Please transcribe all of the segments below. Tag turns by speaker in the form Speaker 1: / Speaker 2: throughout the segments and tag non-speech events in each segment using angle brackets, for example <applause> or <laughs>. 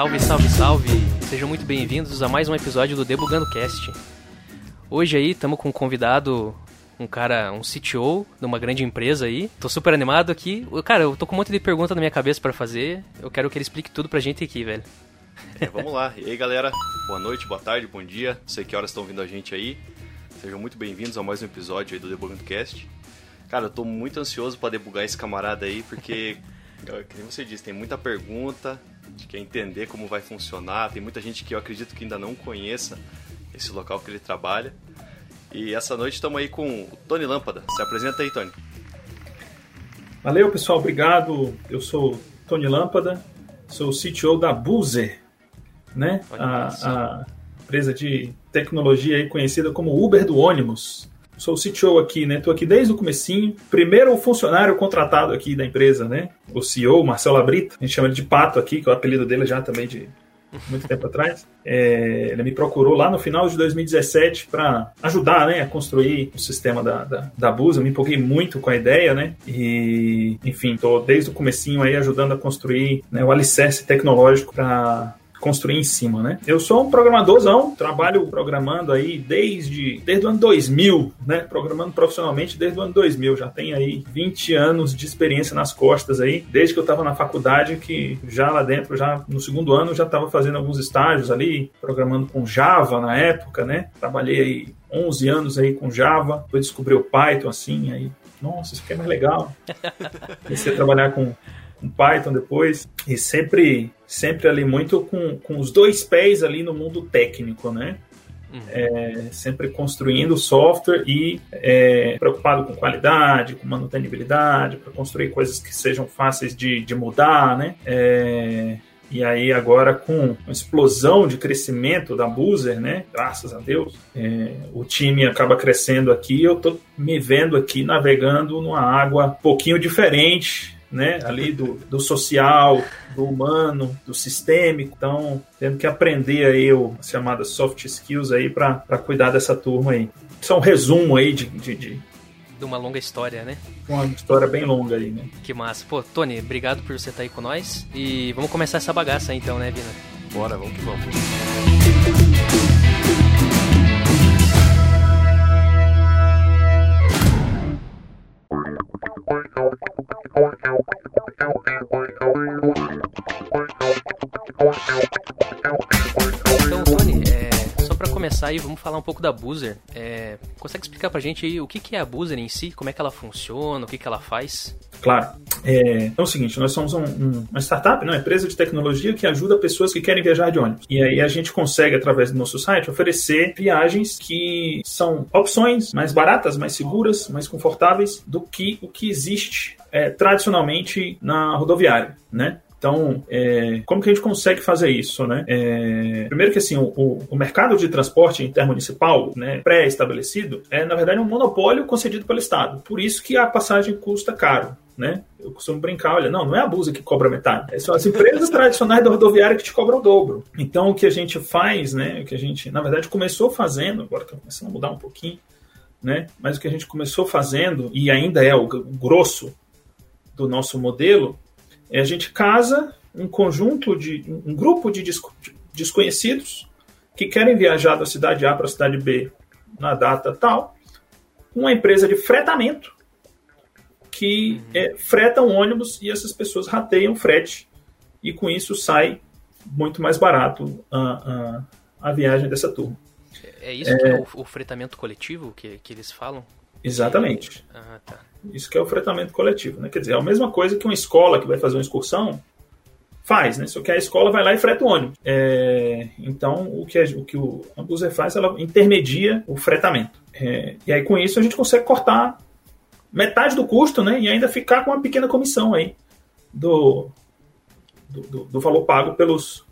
Speaker 1: Salve, salve, salve! Sejam muito bem-vindos a mais um episódio do Debugando Cast. Hoje aí estamos com um convidado, um cara, um CTO de uma grande empresa aí. Tô super animado aqui. Cara, eu tô com um monte de pergunta na minha cabeça para fazer. Eu quero que ele explique tudo pra gente aqui, velho.
Speaker 2: É, vamos lá. E aí, galera? Boa noite, boa tarde, bom dia. Não sei que horas estão vindo a gente aí. Sejam muito bem-vindos a mais um episódio aí do Debugando Cast. Cara, eu tô muito ansioso para debugar esse camarada aí, porque, <laughs> como você disse, tem muita pergunta, quer entender como vai funcionar. Tem muita gente que eu acredito que ainda não conheça esse local que ele trabalha. E essa noite estamos aí com o Tony Lâmpada. Se apresenta aí, Tony.
Speaker 3: Valeu, pessoal. Obrigado. Eu sou Tony Lâmpada, sou o CTO da Buzer, né? A, a, empresa de tecnologia aí conhecida como Uber do ônibus sou o CTO aqui, né? Estou aqui desde o comecinho. Primeiro funcionário contratado aqui da empresa, né? O CEO, Marcelo Abrita. A gente chama ele de Pato aqui, que é o apelido dele já também de muito tempo atrás. É, ele me procurou lá no final de 2017 para ajudar né, a construir o sistema da, da, da Busa. Me empolguei muito com a ideia, né? E, enfim, estou desde o comecinho aí ajudando a construir né, o alicerce tecnológico para construir em cima, né? Eu sou um programadorzão, trabalho programando aí desde, desde o ano 2000, né? Programando profissionalmente desde o ano 2000, já tem aí 20 anos de experiência nas costas aí, desde que eu estava na faculdade, que já lá dentro, já no segundo ano, já estava fazendo alguns estágios ali, programando com Java na época, né? Trabalhei aí 11 anos aí com Java, depois descobri o Python assim, aí nossa, isso aqui é mais legal. <laughs> Comecei a trabalhar com com Python depois, e sempre, sempre ali muito com, com os dois pés ali no mundo técnico, né? Uhum. É, sempre construindo software e é, preocupado com qualidade, com manutenibilidade, para construir coisas que sejam fáceis de, de mudar, né? É, e aí agora com a explosão de crescimento da Boozer, né? Graças a Deus, é, o time acaba crescendo aqui. Eu tô me vendo aqui navegando numa água um pouquinho diferente né, ali do, do social, do humano, do sistêmico. Então, tendo que aprender aí o, as chamadas soft skills aí para cuidar dessa turma aí. Isso é um resumo aí de, de, de
Speaker 1: de uma longa história, né?
Speaker 3: Uma história bem longa aí, né?
Speaker 1: Que massa. Pô, Tony, obrigado por você estar aí com nós. E vamos começar essa bagaça então, né, Vina?
Speaker 2: Bora, vamos que vamos.
Speaker 1: Então, Tony, é, só para começar aí, vamos falar um pouco da Boozer. É, consegue explicar pra gente aí o que, que é a Boozer em si, como é que ela funciona, o que, que ela faz?
Speaker 3: Claro. É, então é o seguinte, nós somos um, um, uma startup, né, uma empresa de tecnologia que ajuda pessoas que querem viajar de ônibus. E aí a gente consegue, através do nosso site, oferecer viagens que são opções mais baratas, mais seguras, mais confortáveis do que o que existe é, tradicionalmente na rodoviária, né? Então, é, como que a gente consegue fazer isso, né? É, primeiro que assim, o, o, mercado de transporte intermunicipal, né, pré-estabelecido, é na verdade um monopólio concedido pelo Estado. Por isso que a passagem custa caro. Né? Eu costumo brincar, olha, não, não é a Busa que cobra metade, são as empresas <laughs> tradicionais da rodoviária que te cobram o dobro. Então o que a gente faz, né, o que a gente, na verdade, começou fazendo, agora está começando a mudar um pouquinho, né, mas o que a gente começou fazendo, e ainda é o grosso do nosso modelo, é a gente casa um conjunto de um grupo de desconhecidos que querem viajar da cidade A para a cidade B na data tal, uma empresa de fretamento que uhum. é, freta um ônibus e essas pessoas rateiam frete e com isso sai muito mais barato a, a, a viagem dessa turma.
Speaker 1: É isso é, que é o, o, fretamento coletivo que, que eles falam?
Speaker 3: Exatamente. Ah, tá. Isso que é o fretamento coletivo, né? Quer dizer, é a mesma coisa que uma escola que vai fazer uma excursão faz, né? Só que a escola vai lá e freta o ônibus. É, então, o que, a, o que o Ambuser faz, ela intermedia o fretamento. É, e aí, com isso, a gente consegue cortar metade do custo, né? E ainda ficar com uma pequena comissão aí do, do, do, do valor pago pelos,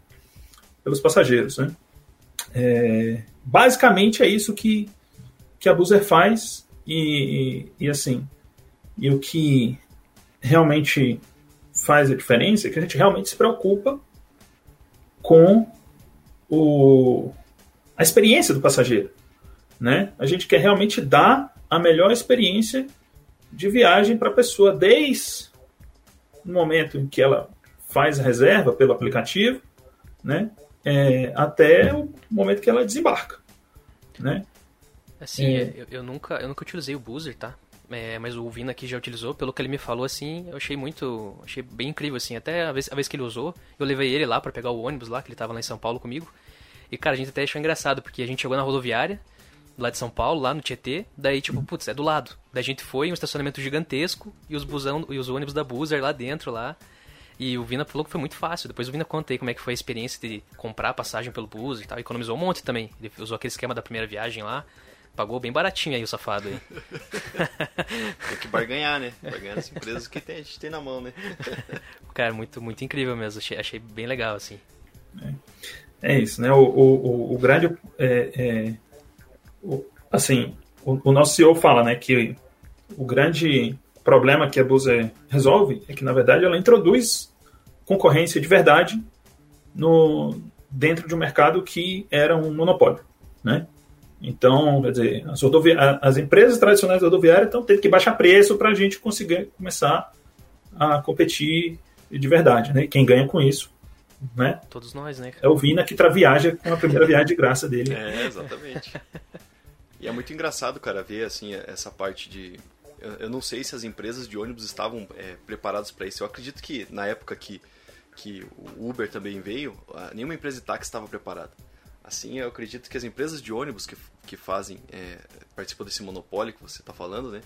Speaker 3: pelos passageiros, né? É, basicamente é isso que, que a Buzer faz e, e, e assim, e o que realmente faz a diferença é que a gente realmente se preocupa com o, a experiência do passageiro. Né? A gente quer realmente dar a melhor experiência de viagem para a pessoa, desde o momento em que ela faz a reserva pelo aplicativo, né? É, até o momento que ela desembarca, né?
Speaker 1: Assim, é. eu, eu, nunca, eu nunca utilizei o buzzer, tá? É, mas o Vina aqui já utilizou, pelo que ele me falou, assim, eu achei muito, achei bem incrível, assim, até a vez, a vez que ele usou, eu levei ele lá para pegar o ônibus lá, que ele tava lá em São Paulo comigo, e cara, a gente até achou engraçado, porque a gente chegou na rodoviária, lá de São Paulo, lá no Tietê, daí tipo, putz, é do lado, daí a gente foi, um estacionamento gigantesco, e os busão, e os ônibus da Buzzer lá dentro, lá, e o Vina falou que foi muito fácil. Depois o Vina contei como é que foi a experiência de comprar passagem pelo Buzzer e tal. Economizou um monte também. Ele usou aquele esquema da primeira viagem lá. Pagou bem baratinho aí o safado aí.
Speaker 2: tem <laughs> que barganhar, né? Barganhar nas empresas que tem, a gente tem na mão, né? <laughs>
Speaker 1: Cara, muito, muito incrível mesmo. Achei, achei bem legal, assim.
Speaker 3: É, é isso, né? O, o, o grande. É, é, o, assim, o, o, nosso CEO fala, né, que o grande problema que a Buzzer resolve é que, na verdade, ela introduz concorrência de verdade no, dentro de um mercado que era um monopólio, né? Então, quer dizer, as, as empresas tradicionais rodoviárias estão tendo que baixar preço para a gente conseguir começar a competir de verdade, né? Quem ganha com isso, né?
Speaker 1: Todos nós, né?
Speaker 3: É o Vina que tra viaja com a primeira <laughs> viagem de graça dele.
Speaker 2: É, exatamente. e é muito engraçado, cara, ver assim essa parte de eu, não sei se as empresas de ônibus estavam é, preparadas para isso. Eu acredito que na época que que o Uber também veio, nenhuma empresa de táxi estava preparada. Assim, eu acredito que as empresas de ônibus que, que fazem, é, participam desse monopólio que você está falando, né?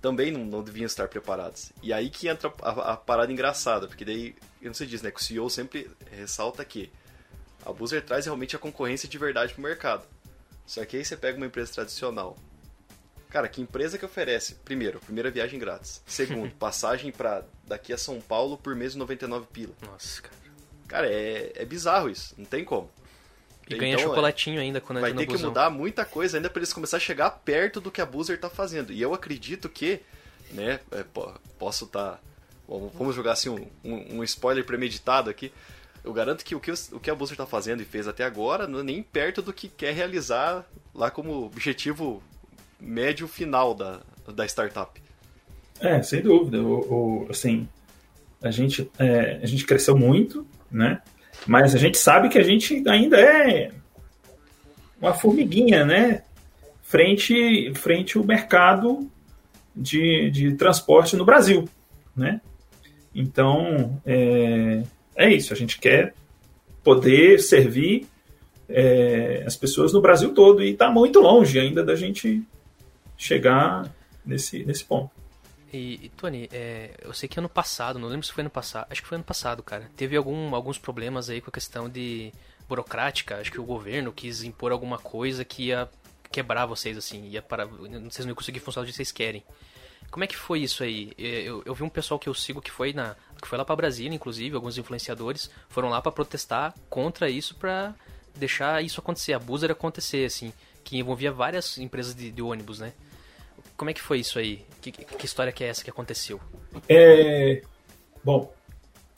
Speaker 2: Também não, não, deviam estar preparadas. E aí que entra a, a, parada engraçada, porque daí, eu não sei diz, né? Que o CEO sempre ressalta que a Buzzer traz realmente a concorrência de verdade para o mercado. Só que aí você pega uma empresa tradicional. Cara, que empresa que oferece? Primeiro, primeira viagem grátis. <laughs> Segundo, passagem para daqui a São Paulo por mês de 99 pila.
Speaker 1: Nossa, cara.
Speaker 2: Cara, é, é bizarro isso. Não tem como.
Speaker 1: E ganha então, chocolatinho ainda quando
Speaker 2: Vai
Speaker 1: ter
Speaker 2: que mudar muita coisa ainda para eles começar a chegar perto do que a Boozer tá fazendo. E eu acredito que, né, é, posso estar... Tá, vamos jogar assim um, um, um, spoiler premeditado aqui. Eu garanto que o que, o que a Boozer tá fazendo e fez até agora não é nem perto do que quer realizar lá como objetivo médio final da, da startup.
Speaker 3: É, sem dúvida. O, o assim, a gente, é, a gente cresceu muito, né? Mas a gente sabe que a gente ainda é uma formiguinha, né? Frente, frente ao mercado de, de transporte no Brasil, né? Então, é, é isso. A gente quer poder servir é, as pessoas no Brasil todo e está muito longe ainda da gente chegar nesse, nesse ponto.
Speaker 1: E, e Tony, é, eu sei que ano passado, não lembro se foi ano passado, acho que foi ano passado, cara, teve algum, alguns problemas aí com a questão de burocrática, acho que o governo quis impor alguma coisa que ia quebrar vocês, assim, ia para, vocês não iam conseguir funcionar do que vocês querem. Como é que foi isso aí? Eu, eu vi um pessoal que eu sigo que foi na que foi lá para Brasília, inclusive, alguns influenciadores foram lá para protestar contra isso para deixar isso acontecer, a buzzer acontecer, assim, que envolvia várias empresas de, de ônibus, né? Como é que foi isso aí? Que, que história que é essa que aconteceu?
Speaker 3: É, bom,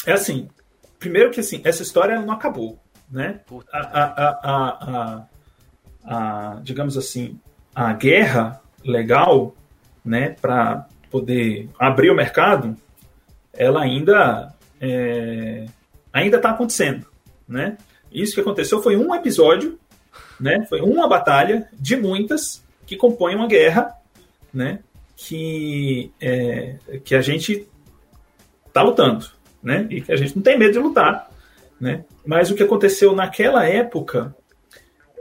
Speaker 3: é assim. Primeiro que assim, essa história não acabou, né? A, a, a, a, digamos assim, a guerra legal, né, para poder abrir o mercado, ela ainda é, ainda está acontecendo, né? Isso que aconteceu foi um episódio, né? Foi uma batalha de muitas que compõem uma guerra né, que, é, que a gente está lutando, né, e que a gente não tem medo de lutar, né, mas o que aconteceu naquela época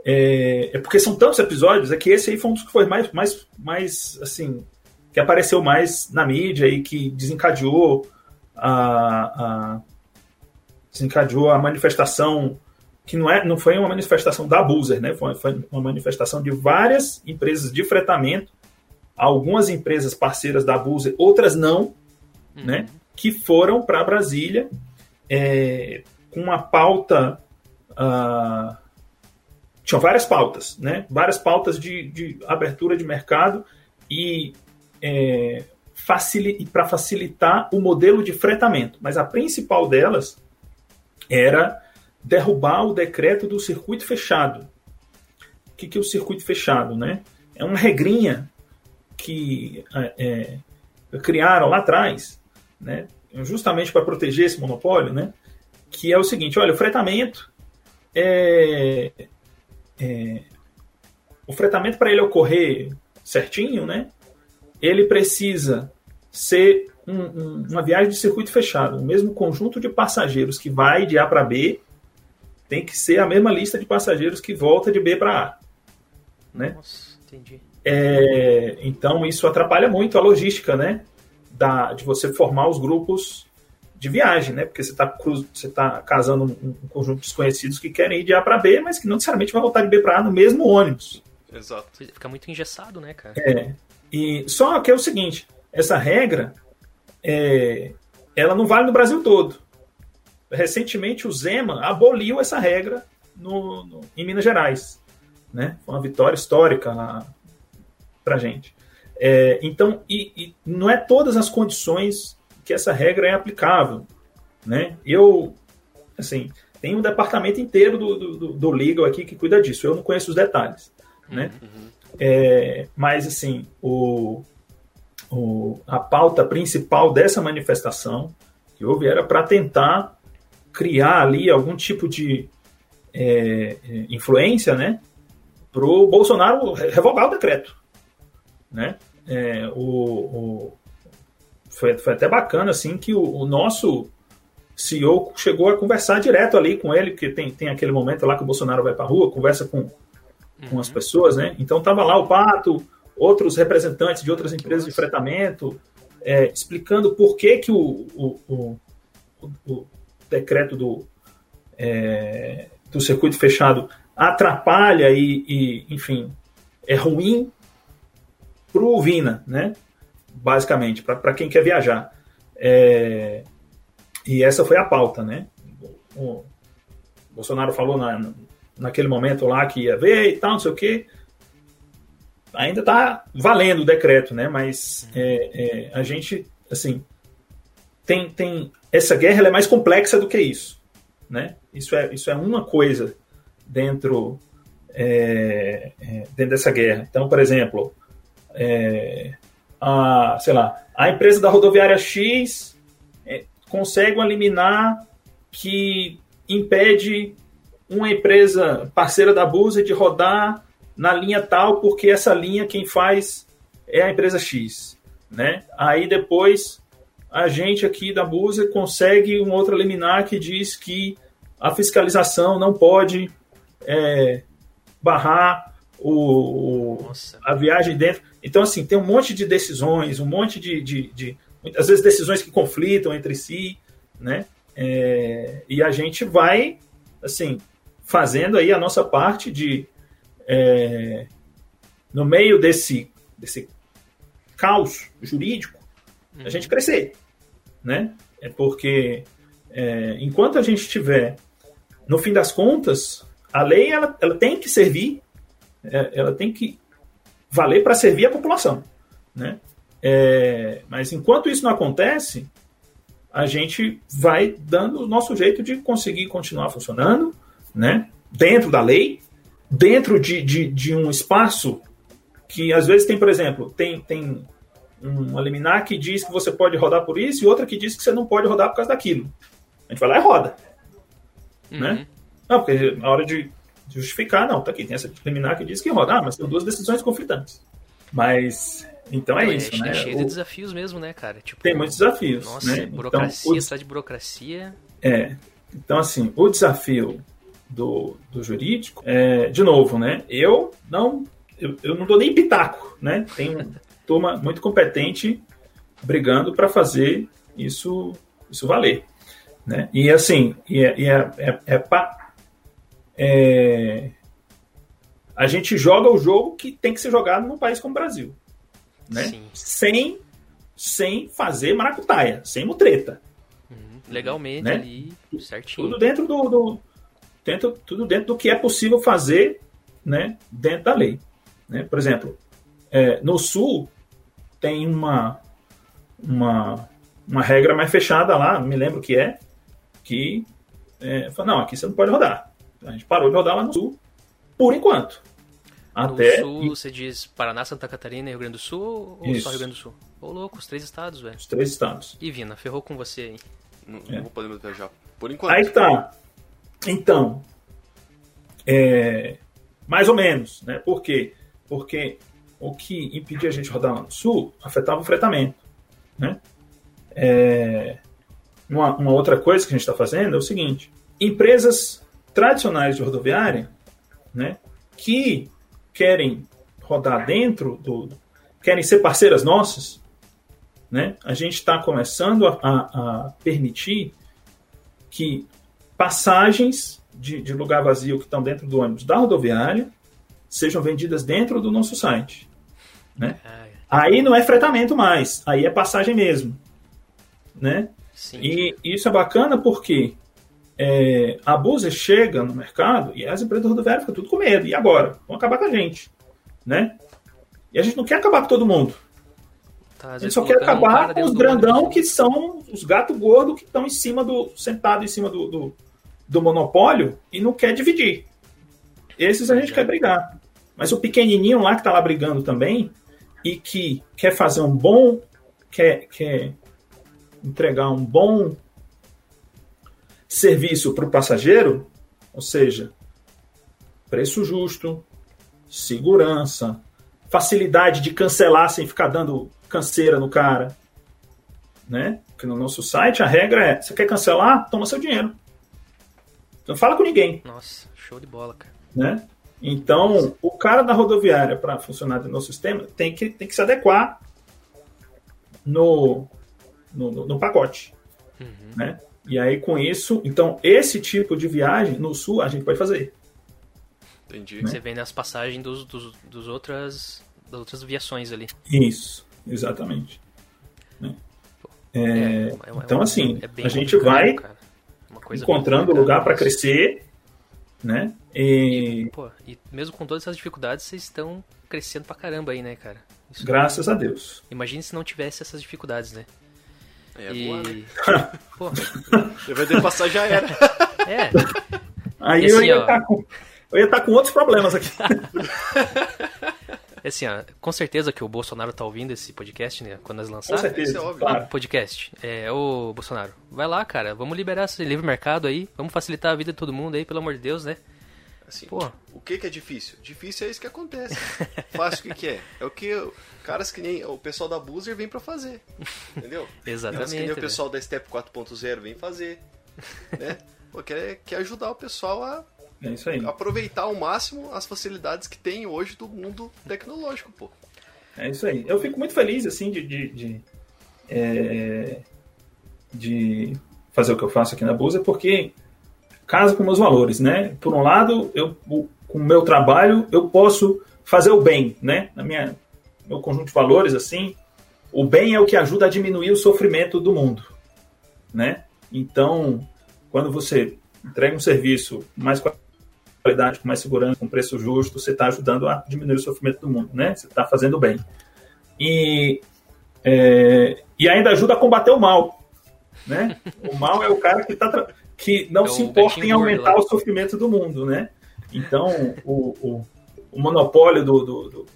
Speaker 3: é, é porque são tantos episódios, é que esse aí foi um dos que foi mais, mais, mais assim, que apareceu mais na mídia e que desencadeou a, a desencadeou a manifestação que não, é, não foi uma manifestação da Buzer, né? Foi, foi, uma manifestação de várias empresas de fretamento algumas empresas parceiras da Buse, outras não, uhum. né, que foram para Brasília é, com uma pauta. Uh, tinham várias pautas, né, várias pautas de, de abertura de mercado e é, para facilitar o modelo de fretamento. Mas a principal delas era derrubar o decreto do circuito fechado. O que, que é o circuito fechado? Né? É uma regrinha que é, é, criaram lá atrás, né, justamente para proteger esse monopólio, né, que é o seguinte: olha, o fretamento é, é o fretamento para ele ocorrer certinho, né? Ele precisa ser um, um, uma viagem de circuito fechado. O mesmo conjunto de passageiros que vai de A para B tem que ser a mesma lista de passageiros que volta de B para A. Né? Nossa, entendi. É, então isso atrapalha muito a logística, né? Da, de você formar os grupos de viagem, né? Porque você está você tá casando um, um, conjunto de desconhecidos que querem ir de A para B, mas que não necessariamente vai voltar de B para A no mesmo ônibus.
Speaker 2: Exato.
Speaker 1: Fica muito engessado, né, cara?
Speaker 3: É. E só que é o seguinte, essa regra é, ela não vale no Brasil todo. Recentemente o Zema aboliu essa regra no, no, em Minas Gerais. Né? Foi uma vitória histórica para gente. É, então, e, e, não é todas as condições que essa regra é aplicável. Né? Eu, assim, tem um departamento inteiro do, do, do, legal aqui que cuida disso. Eu não conheço os detalhes. Né? Uhum. É, mas, assim, o, o, a pauta principal dessa manifestação que houve era para tentar criar ali algum tipo de é, é influência, né, para o Bolsonaro revogar o decreto, né? É, o, o, foi, foi até bacana assim que o, o, nosso CEO chegou a conversar direto ali com ele, porque tem, tem aquele momento lá que o Bolsonaro vai para a rua, conversa com, com uhum. as pessoas, né? Então tava lá o Pato, outros representantes de outras empresas de fretamento, é, explicando por que, que o, o, o, o decreto do, é, do circuito fechado atrapalha e, e enfim, é ruim para o Vina, né? basicamente, para quem quer viajar. É, e essa foi a pauta, né? O Bolsonaro falou na, naquele momento lá que ia ver e tal, não sei o quê ainda está valendo o decreto, né? Mas é, é, a gente, assim, tem, tem essa guerra é mais complexa do que isso, né? Isso é, isso é uma coisa dentro, é, é dentro dessa guerra. Então, por exemplo, é, a, sei lá, a empresa da rodoviária X é, consegue uma que impede uma empresa parceira da Busa de rodar na linha tal, porque essa linha quem faz é a empresa X. Né? Aí depois a gente aqui da Busa consegue um outro liminar que diz que a fiscalização não pode é, barrar o, o a viagem dentro. Então, assim, tem um monte de decisões, um monte de, de, de às vezes decisões que conflitam entre si, né? É, e a gente vai, assim, fazendo aí a nossa parte de é, no meio desse, desse caos jurídico, uhum. a gente crescer. Né? É porque é, enquanto a gente tiver, no fim das contas, a lei ela, ela tem que servir, é, ela tem que valer para servir a população. Né? É, mas enquanto isso não acontece, a gente vai dando o nosso jeito de conseguir continuar funcionando, né? dentro da lei, dentro de, de, de um espaço que às vezes tem, por exemplo, tem, tem uma liminar que diz que você pode rodar por isso e outra que diz que você não pode rodar por causa daquilo. A gente vai lá e roda. Uhum. Né? Não, porque na hora de justificar, não, tá aqui, tem essa liminar que diz que roda. Ah, mas são duas decisões conflitantes. Mas, então é, isso, é, né? É
Speaker 1: cheio de desafios mesmo, né, cara?
Speaker 3: Tipo, tem muitos desafios.
Speaker 1: Nossa,
Speaker 3: né?
Speaker 1: burocracia, então, o... de burocracia.
Speaker 3: É. Então, assim, o desafio do, do jurídico, é, de novo, né? Eu não, eu, eu não dou nem pitaco, né? Tem turma muito competente brigando para fazer isso, isso valer, né? E assim, e é, e é, é, é, é, a gente joga o jogo que tem que ser jogado num país como o Brasil, né? Sim. Sem sem fazer maracutaia, sem mutreta.
Speaker 1: Uhum. Legalmente né? ali, certinho.
Speaker 3: Tudo dentro do, do, dentro, tudo dentro do que é possível fazer né, dentro da lei. Né? Por exemplo, é, no Sul tem uma, uma, uma regra mais fechada lá, me lembro que é, que é, fala, não, aqui você não pode rodar. A gente parou de rodar lá no Sul, por enquanto.
Speaker 1: Até no Sul, você diz Paraná, Santa Catarina e Rio Grande do Sul ou Isso. só Rio Grande do Sul? Ô, louco, os três estados, velho.
Speaker 3: Os três estados.
Speaker 1: E Vina, ferrou com você aí.
Speaker 2: Não, é. não vou poder viajar Por enquanto.
Speaker 3: Aí que tá. Então, é, mais ou menos, né? Por quê? Porque o que impedia a gente rodar lá no sul afetava o fretamento, né? É, uma, uma outra coisa que a gente está fazendo é o seguinte: empresas tradicionais de rodoviária, né, que querem rodar dentro do, querem ser parceiras nossas, né, a gente está começando a, a, a, permitir que passagens de, de lugar vazio que estão dentro do ônibus da rodoviária sejam vendidas dentro do nosso site. Né? Aí não é fretamento mais, aí é passagem mesmo. Né? Sim. E isso é bacana porque é, a Buser chega no mercado e as empresas rodoviárias ficam tudo com medo. E agora? Vão acabar com a gente. Né? E a gente não quer acabar com todo mundo. Tá, a gente só quer acabar com os grandão que são os gatos gordos que estão em cima do. sentado em cima do, do, do, monopólio e não quer dividir. Esses a gente é. quer brigar. Mas o pequenininho lá que está lá brigando também e que quer fazer um bom. quer, quer entregar um bom serviço para o passageiro, ou seja, preço justo, segurança, facilidade de cancelar sem ficar dando canseira no cara, né? Porque no nosso site a regra é: você quer cancelar, toma seu dinheiro. Não fala com ninguém.
Speaker 1: Nossa, show de bola, cara.
Speaker 3: Né? Então, o cara da rodoviária, para funcionar no sistema, tem que, tem que se adequar no, no, no, no pacote. Uhum. Né? E aí, com isso, então, esse tipo de viagem no sul a gente pode fazer.
Speaker 1: Entendi. Né? Você vende as passagens dos, dos, dos outras, das outras viações ali.
Speaker 3: Isso, exatamente. Né? É, é, é, então, assim, a gente vai encontrando lugar para crescer, né?
Speaker 1: E... E, pô, e mesmo com todas essas dificuldades, vocês estão crescendo pra caramba aí, né, cara?
Speaker 3: Isso Graças a Deus.
Speaker 1: Imagine se não tivesse essas dificuldades, né?
Speaker 2: É, e... boa, né? <laughs> Pô. Você vai ter passar já era.
Speaker 1: É.
Speaker 3: Aí assim, eu ia estar tá com. Eu ia estar tá com outros problemas aqui.
Speaker 1: assim, ó, com certeza que o Bolsonaro tá ouvindo esse podcast, né? Quando nós lançar.
Speaker 3: Com certeza, é óbvio. Claro.
Speaker 1: Podcast. É, ô Bolsonaro, vai lá, cara. Vamos liberar esse livre mercado aí. Vamos facilitar a vida de todo mundo aí, pelo amor de Deus, né?
Speaker 2: Assim, Pô. O que, que é difícil? Difícil é isso que acontece. <laughs> Fácil o que, que é? É o que caras que nem o pessoal da Boozer vem para fazer. Entendeu? <laughs>
Speaker 1: Exatamente.
Speaker 2: Caras que nem o pessoal da Step 4.0 vem fazer. Né? <laughs> Pô, quer, quer ajudar o pessoal a
Speaker 3: é
Speaker 2: aproveitar ao máximo as facilidades que tem hoje do mundo tecnológico, pô.
Speaker 3: É isso aí. Eu fico muito feliz, assim, de, de, de, é, de fazer o que eu faço aqui na Boozer, porque casa com meus valores, né? Por um lado, eu com o meu trabalho eu posso fazer o bem, né? Na minha meu conjunto de valores assim, o bem é o que ajuda a diminuir o sofrimento do mundo, né? Então, quando você entrega um serviço com mais qualidade, com mais segurança, com preço justo, você está ajudando a diminuir o sofrimento do mundo, né? Você está fazendo bem. E, é, e ainda ajuda a combater o mal, né? O mal é o cara que está que não é se importa em aumentar o sofrimento do mundo, né? Então, o, o, o monopólio do, do, do,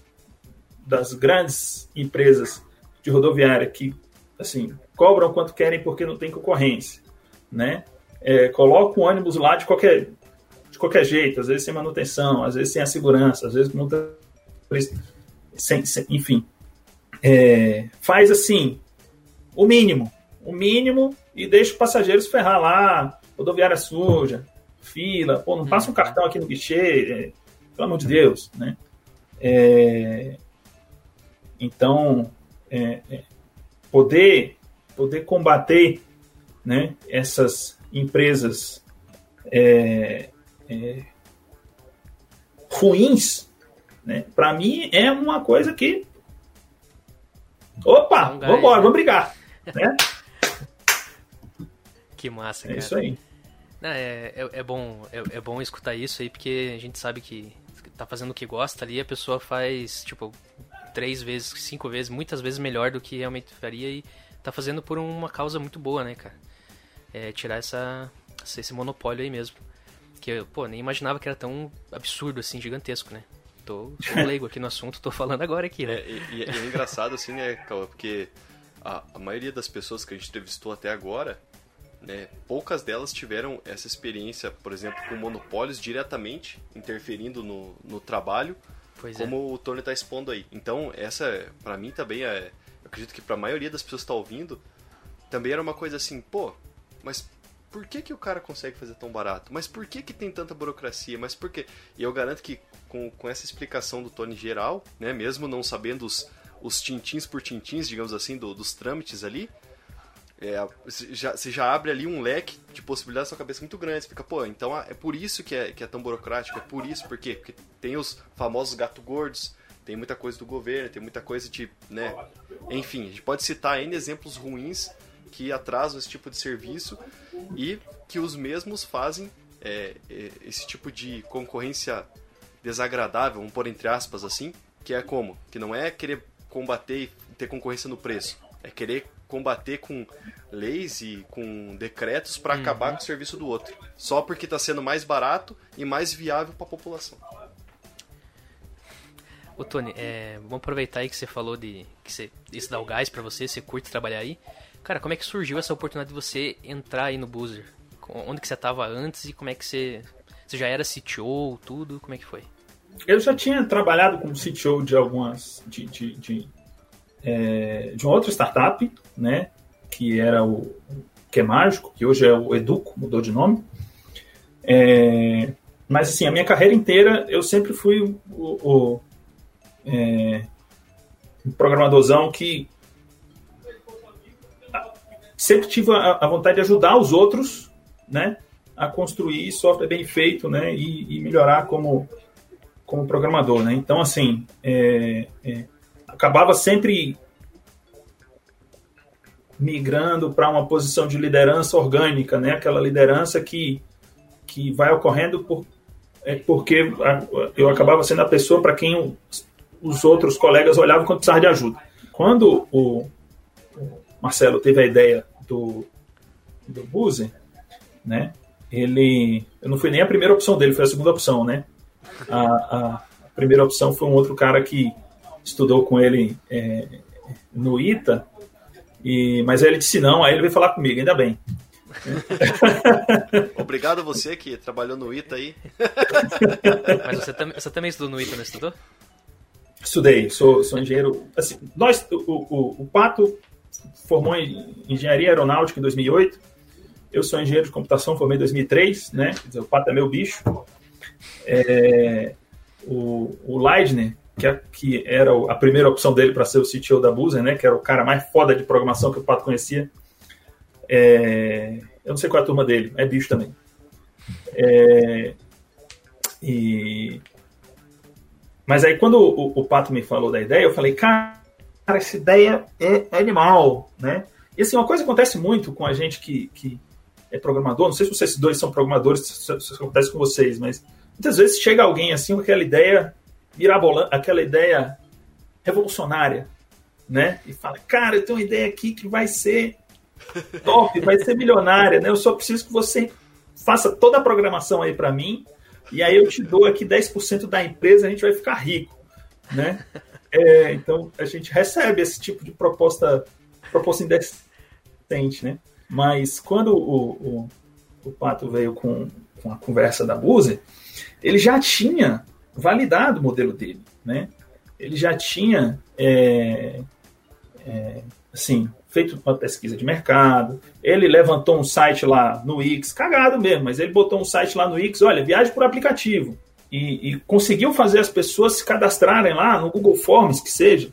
Speaker 3: das grandes empresas de rodoviária que, assim, cobram quanto querem porque não tem concorrência, né? É, coloca o ônibus lá de qualquer, de qualquer jeito, às vezes sem manutenção, às vezes sem a segurança, às vezes com muita... Sem, sem, enfim. É, faz, assim, o mínimo, o mínimo e deixa o passageiro se ferrar lá, rodoviária suja, fila, pô, não passa um uhum. cartão aqui no guichê, é, pelo amor de Deus, né? É, então, é, é, poder, poder combater né, essas empresas é, é, ruins, né, para mim é uma coisa que. Opa, vamos embora, vamos brigar. Né? <laughs>
Speaker 1: Que massa, cara.
Speaker 3: É isso aí.
Speaker 1: É, é, é, bom, é, é, bom escutar isso aí, porque a gente sabe que tá fazendo o que gosta ali, a pessoa faz, tipo, três vezes, cinco vezes, muitas vezes melhor do que realmente faria e tá fazendo por uma causa muito boa, né, cara? É tirar essa, esse monopólio aí mesmo. Que eu, pô, nem imaginava que era tão absurdo assim, gigantesco, né? Tô, tô <laughs> leigo aqui no assunto, tô falando agora aqui, né?
Speaker 2: É, e, e é engraçado assim, né, Porque a, a maioria das pessoas que a gente entrevistou até agora né, poucas delas tiveram essa experiência, por exemplo, com monopólios diretamente interferindo no, no trabalho, pois como é. o Tony está expondo aí. Então, essa, para mim, também é. Eu acredito que para a maioria das pessoas que está ouvindo, também era uma coisa assim, pô, mas por que, que o cara consegue fazer tão barato? Mas por que, que tem tanta burocracia? Mas por quê? E eu garanto que com, com essa explicação do Tony geral, né, mesmo não sabendo os, os tintins por tintins, digamos assim, do, dos trâmites ali, é, você, já, já abre ali um leque de possibilidades na sua cabeça muito grande. Você fica, pô, então ah, é por isso que é, que é tão burocrático, é por isso, por quê? Porque tem os famosos gato gordos, tem muita coisa do governo, tem muita coisa de, né? Enfim, a gente pode citar N exemplos ruins que atrasam esse tipo de serviço e que os mesmos fazem é, é esse tipo de concorrência desagradável, vamos pôr entre aspas assim, que é como? Que não é querer combater e ter concorrência no preço, é querer combater com leis e com decretos para uhum. acabar com o serviço do outro. Só porque está sendo mais barato e mais viável para a população.
Speaker 1: Ô Tony, é, vamos aproveitar aí que você falou de que você, isso dá o gás para você, você curte trabalhar aí. Cara, como é que surgiu essa oportunidade de você entrar aí no Boozer? Onde que você estava antes e como é que você... Você já era CTO, tudo? Como é que foi?
Speaker 3: Eu já tinha trabalhado como CTO de algumas... de, de, de é, de uma outra startup, né, que era o que é mágico, que hoje é o Educo, mudou de nome. É, mas assim, a minha carreira inteira eu sempre fui o, o, é, um programadorzão que sempre tive a, a, vontade de ajudar os outros, né, a construir software bem feito, né, e, e melhorar como como programador, né. Então assim, é, é acabava sempre migrando para uma posição de liderança orgânica, né? Aquela liderança que, que vai ocorrendo por, é porque eu acabava sendo a pessoa para quem os outros colegas olhavam quando precisavam de ajuda. Quando o, Marcelo teve a ideia do, do Buse, né? Ele, eu não fui nem a primeira opção dele, foi a segunda opção, né? A, a, primeira opção foi um outro cara que estudou com ele é, no ITA, e, mas aí ele disse não, aí ele veio falar comigo, ainda bem. <laughs>
Speaker 2: Obrigado a você que trabalhou no ITA aí. <laughs>
Speaker 1: Mas você, tam você também estudou no ITA, não estudou?
Speaker 3: Estudei, sou, sou engenheiro. Assim, nós, o, o, o Pato formou em engenharia aeronáutica em 2008. Eu sou engenheiro de computação, formei em 2003, né? Quer dizer, o Pato é meu bicho. É, o, o Leidner que, é, que era a primeira opção dele para ser o CTO da Buzer, né? Que era o cara mais foda de programação que o Pato conhecia. É, eu não sei qual é a turma dele, é bicho também. É, e, mas aí quando o, o, Pato me falou da ideia, eu falei, cara, essa ideia é animal, né? E assim, uma coisa acontece muito com a gente que, que é programador, não sei se vocês dois são programadores, se isso acontece com vocês, mas muitas vezes chega alguém assim com aquela ideia mirabolante, aquela ideia revolucionária, né? E fala, cara, eu tenho uma ideia aqui que vai ser <laughs> top, vai ser milionária, né? Eu só preciso que você faça toda a programação aí para mim e aí eu te dou aqui 10% da empresa, a gente vai ficar rico, né? É, então a gente recebe esse tipo de proposta, proposta indecente, né? Mas quando o, o, o Pato veio com, com a conversa da Buse, ele já tinha validado o modelo dele, né? Ele já tinha, é, é, assim, feito uma pesquisa de mercado, ele levantou um site lá no X, cagado mesmo, mas ele botou um site lá no X, olha, viagem por aplicativo, e, e conseguiu fazer as pessoas se cadastrarem lá no Google Forms, que seja,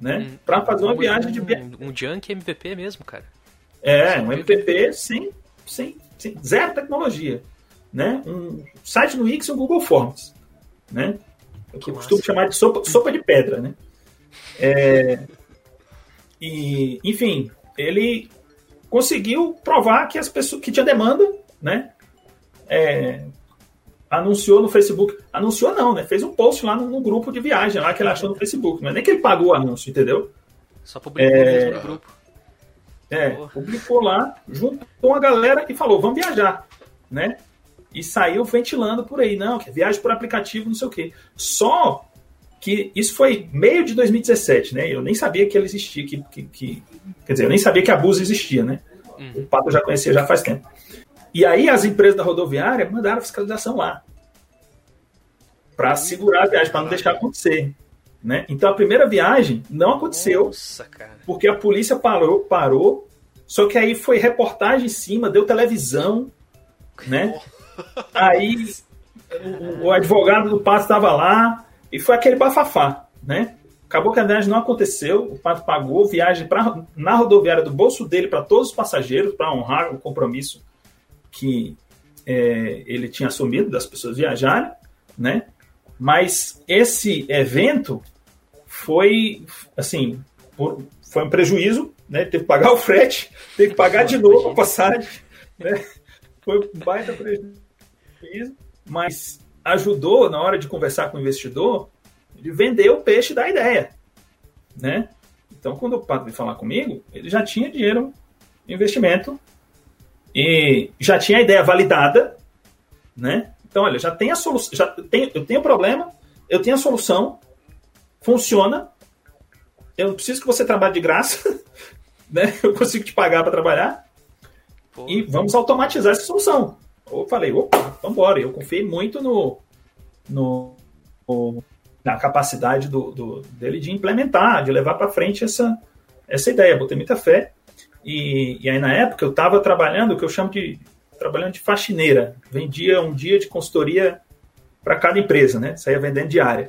Speaker 3: né? Hum, para fazer uma um, viagem de...
Speaker 1: Um, um junk MVP mesmo, cara.
Speaker 3: É, um MVP sem, sem, sem zero tecnologia, né? Um site no X e um Google Forms né? O que eu costumo chamar de sopa, sopa de pedra, né? É, e, enfim, ele conseguiu provar que as pessoas que tinha demanda, né? É, anunciou no Facebook, anunciou não, né? Fez um post lá no, no, grupo de viagem lá que ele achou no Facebook, não é nem que ele pagou o anúncio, entendeu?
Speaker 1: Só publicou é, no grupo.
Speaker 3: É, publicou lá, juntou a galera e falou, vamos viajar, né? E saiu ventilando por aí, não, que é viagem por aplicativo, não sei o quê. Só que isso foi meio de 2017, né? Eu nem sabia que ela existia, que, que, que, quer dizer, eu nem sabia que a Busa existia, né? Uhum. O Pato já conhecia já faz tempo. E aí as empresas da rodoviária mandaram fiscalização lá para segurar a viagem, para não deixar acontecer. Né? Então a primeira viagem não aconteceu Nossa, porque a polícia parou, parou, só que aí foi reportagem em cima, deu televisão, né? Aí o, o advogado do Pato estava lá e foi aquele bafafá, né? Acabou que a viagem não aconteceu, o Pato pagou viagem pra, na rodoviária do bolso dele para todos os passageiros, para honrar o compromisso que é, ele tinha assumido das pessoas viajarem, né? Mas esse evento foi, assim, foi um prejuízo, né? Teve que pagar o frete, teve que pagar de novo a passagem, né? Foi um baita prejuízo, mas ajudou na hora de conversar com o investidor de vender o peixe da ideia, né? Então, quando o Pato veio falar comigo, ele já tinha dinheiro, investimento e já tinha a ideia validada, né? Então, olha, já tem a solução, já tem, eu tenho o problema, eu tenho a solução, funciona, eu não preciso que você trabalhe de graça, <laughs> né? Eu consigo te pagar para trabalhar Pô. e vamos automatizar essa solução. Eu falei, opa, vamos embora. Eu confiei muito no, no, no na capacidade do, do, dele de implementar, de levar para frente essa, essa ideia. Botei muita fé. E, e aí, na época, eu estava trabalhando o que eu chamo de trabalhando de faxineira. Vendia um dia de consultoria para cada empresa, né? Saía vendendo diária.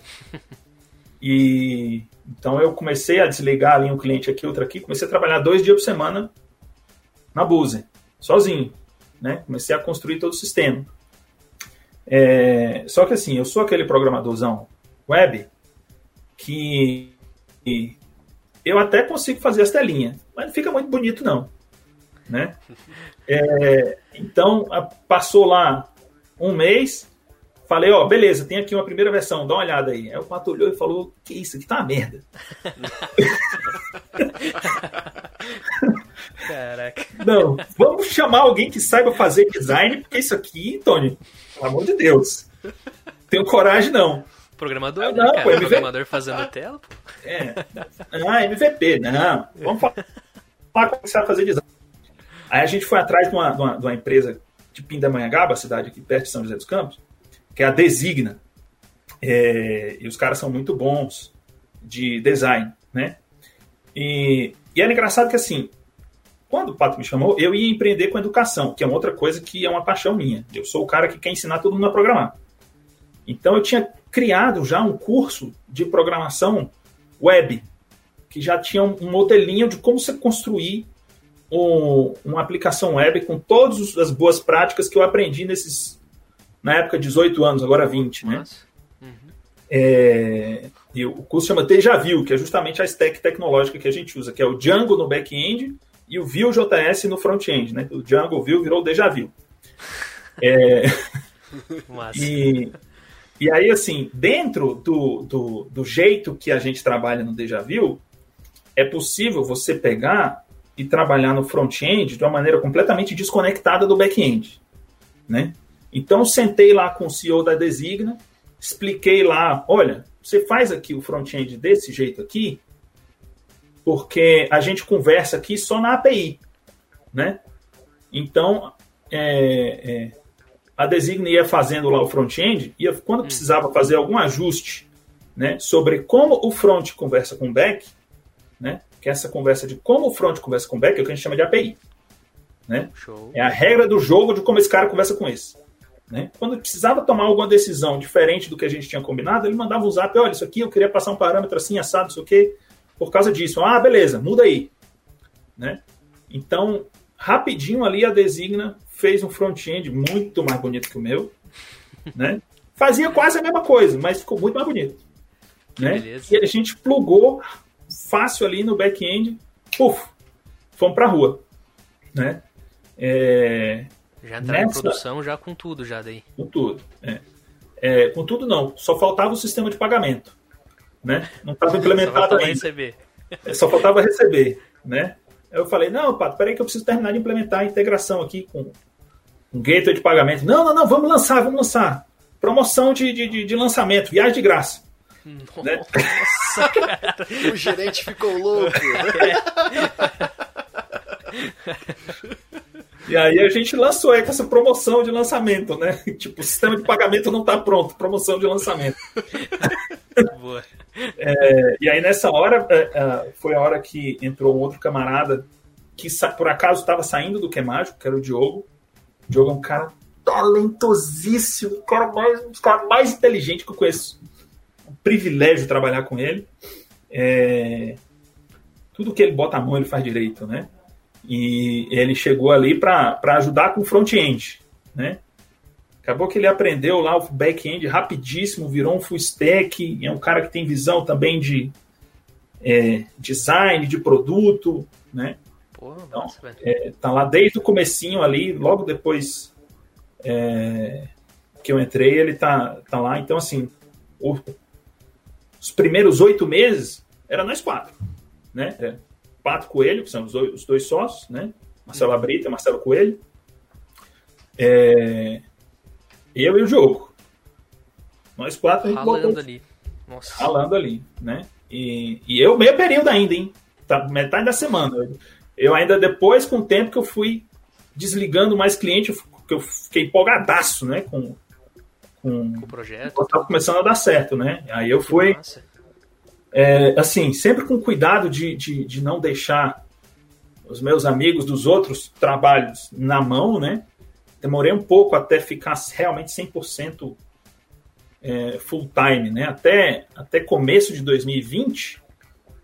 Speaker 3: E então eu comecei a desligar ali um cliente aqui, outro aqui, comecei a trabalhar dois dias por semana na Buse, sozinho, né? Comecei a construir todo o sistema. É, só que assim, eu sou aquele programadorzão web que eu até consigo fazer as telinhas, mas não fica muito bonito não, né? <laughs> É, então passou lá um mês, falei, ó, beleza, tem aqui uma primeira versão, dá uma olhada aí. Aí o Pato olhou e falou, que isso aqui tá uma merda. <laughs> Caraca. Não, vamos chamar alguém que saiba fazer design, porque isso aqui, Tony, pelo amor de Deus, tenho coragem não.
Speaker 1: Programador, ah, não, né, cara? MVP... Programador fazendo ah, tela, pô.
Speaker 3: É. Ah, MVP, não. Vamos falar como você vai fazer design. Aí a gente foi atrás de uma, de uma, de uma empresa de Pindamonhangaba, cidade aqui perto de São José dos Campos, que é a Designa. É, e os caras são muito bons de design, né? E, e era engraçado que, assim, quando o Pato me chamou, eu ia empreender com educação, que é uma outra coisa que é uma paixão minha. Eu sou o cara que quer ensinar todo mundo a programar. Então eu tinha criado já um curso de programação web, que já tinha um modelinho de como você construir um, uma aplicação web com todas as boas práticas que eu aprendi nesses, na época, 18 anos, agora 20, né? Uhum. É, e o curso chama Deja Vu, que é justamente a stack tecnológica que a gente usa, que é o Django no back-end e o Vue.js no front-end, né? O Django Vue virou Deja Vu. É, <laughs> e, e aí, assim, dentro do, do, do jeito que a gente trabalha no Deja Vu, é possível você pegar e trabalhar no front-end de uma maneira completamente desconectada do back-end, né? Então, sentei lá com o CEO da Designa, expliquei lá, olha, você faz aqui o front-end desse jeito aqui, porque a gente conversa aqui só na API, né? Então, é, é, a Designa ia fazendo lá o front-end, e quando hum. precisava fazer algum ajuste né, sobre como o front conversa com o back, né, que é essa conversa de como o front conversa com o back é o que a gente chama de API. Né? É a regra do jogo de como esse cara conversa com esse. Né? Quando precisava tomar alguma decisão diferente do que a gente tinha combinado, ele mandava um zap, olha, isso aqui eu queria passar um parâmetro assim, assado, isso aqui, por causa disso. Ah, beleza, muda aí. Né? Então, rapidinho ali a Designa fez um front-end muito mais bonito que o meu, <laughs> né? Fazia quase a mesma coisa, mas ficou muito mais bonito. Né? E a gente plugou fácil ali no back-end, puf, fomos pra rua. Né? É,
Speaker 1: já entraram nessa... em produção já com tudo, já daí.
Speaker 3: Com tudo. É. É, com tudo não, só faltava o sistema de pagamento. Né? Não estava <laughs> implementado só faltava ainda. Receber. É, só faltava receber. Né? Eu falei, não, Pato, peraí que eu preciso terminar de implementar a integração aqui com um gateway de pagamento. Não, não, não, vamos lançar, vamos lançar. Promoção de, de, de lançamento, viagem de graça. Nossa, né? <laughs>
Speaker 2: o gerente ficou louco. <laughs>
Speaker 3: E aí a gente lançou aí com essa promoção de lançamento, né? <laughs> Tipo, o sistema de pagamento não está pronto, promoção de lançamento. <laughs> Boa. É, e aí nessa hora é, é, foi a hora que entrou um outro camarada que por acaso estava saindo do Que Mágico, que era o Diogo. O Diogo é um cara talentosíssimo, o cara mais, um cara mais inteligente que eu conheço. Um privilégio trabalhar com ele. É, tudo que ele bota a mão ele faz direito, né? E ele chegou ali para ajudar com o front-end, né? Acabou que ele aprendeu lá o back-end rapidíssimo, virou um full stack, é um cara que tem visão também de é, design, de produto, né? Pô, então, nossa, é, tá lá desde o comecinho ali, logo depois é, que eu entrei, ele tá, tá lá. Então, assim, o, os primeiros oito meses era nós quatro, né? Pato Coelho, que são os dois, os dois sócios, né? Marcelo. Abrita, Marcelo Coelho. É, eu e o Diogo. Nós quatro
Speaker 1: Ralando ali.
Speaker 3: Nossa. Ralando ali, né? E, e eu meio período ainda, hein? Tá, metade da semana. Eu ainda depois, com o tempo que eu fui desligando mais cliente, que eu fiquei empolgadaço, né? Com, com, com o projeto. Estava começando a dar certo, né? Aí eu fui. Nossa é, assim, sempre com cuidado de, de, de, não deixar os meus amigos dos outros trabalhos na mão, né? Demorei um pouco até ficar realmente 100% é, full time, né? Até, até começo de 2020,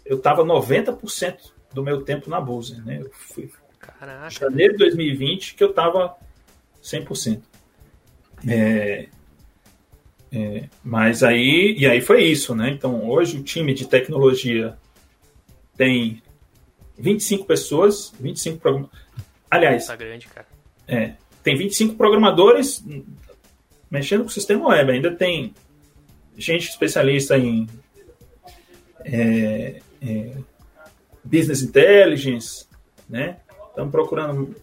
Speaker 3: eu estava 90% do meu tempo na Bolsa, né? Eu fui Caraca. janeiro de 2020 que eu estava 100%. É, é, mas aí, e aí foi isso, né? Então, hoje o time de tecnologia tem 25 pessoas, 25 programadores. Aliás,
Speaker 1: tá grande, cara.
Speaker 3: É, tem 25 programadores mexendo com o sistema web. Ainda tem gente especialista em é, é, business intelligence, né? Estamos procurando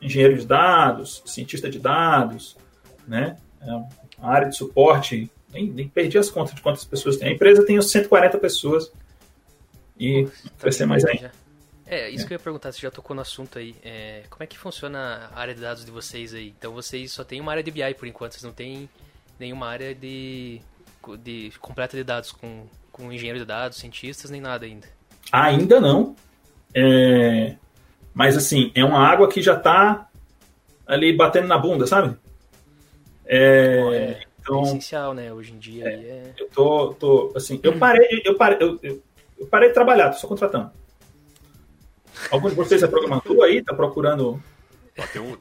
Speaker 3: engenheiro de dados, cientista de dados, né? A área de suporte, nem, nem, perdi as contas de quantas pessoas tem. A empresa tem uns 140 pessoas e Pô, tá vai ser mais ainda.
Speaker 1: É, isso é. que eu ia perguntar, você já tocou no assunto aí. É, como é que funciona a área de dados de vocês aí? Então vocês só tem uma área de BI por enquanto, vocês não tem nenhuma área de, de completa de dados com, com engenheiro de dados, cientistas, nem nada ainda.
Speaker 3: Ainda não. É, mas assim, é uma água que já está ali batendo na bunda, sabe?
Speaker 1: É, é, então, é essencial, né? Hoje em dia. É, é...
Speaker 3: Eu tô, tô, assim, eu parei, eu parei, eu, eu, eu parei de trabalhar, tô só contratando. Alguns de vocês é programador aí, tá procurando.
Speaker 2: Ó, tem um,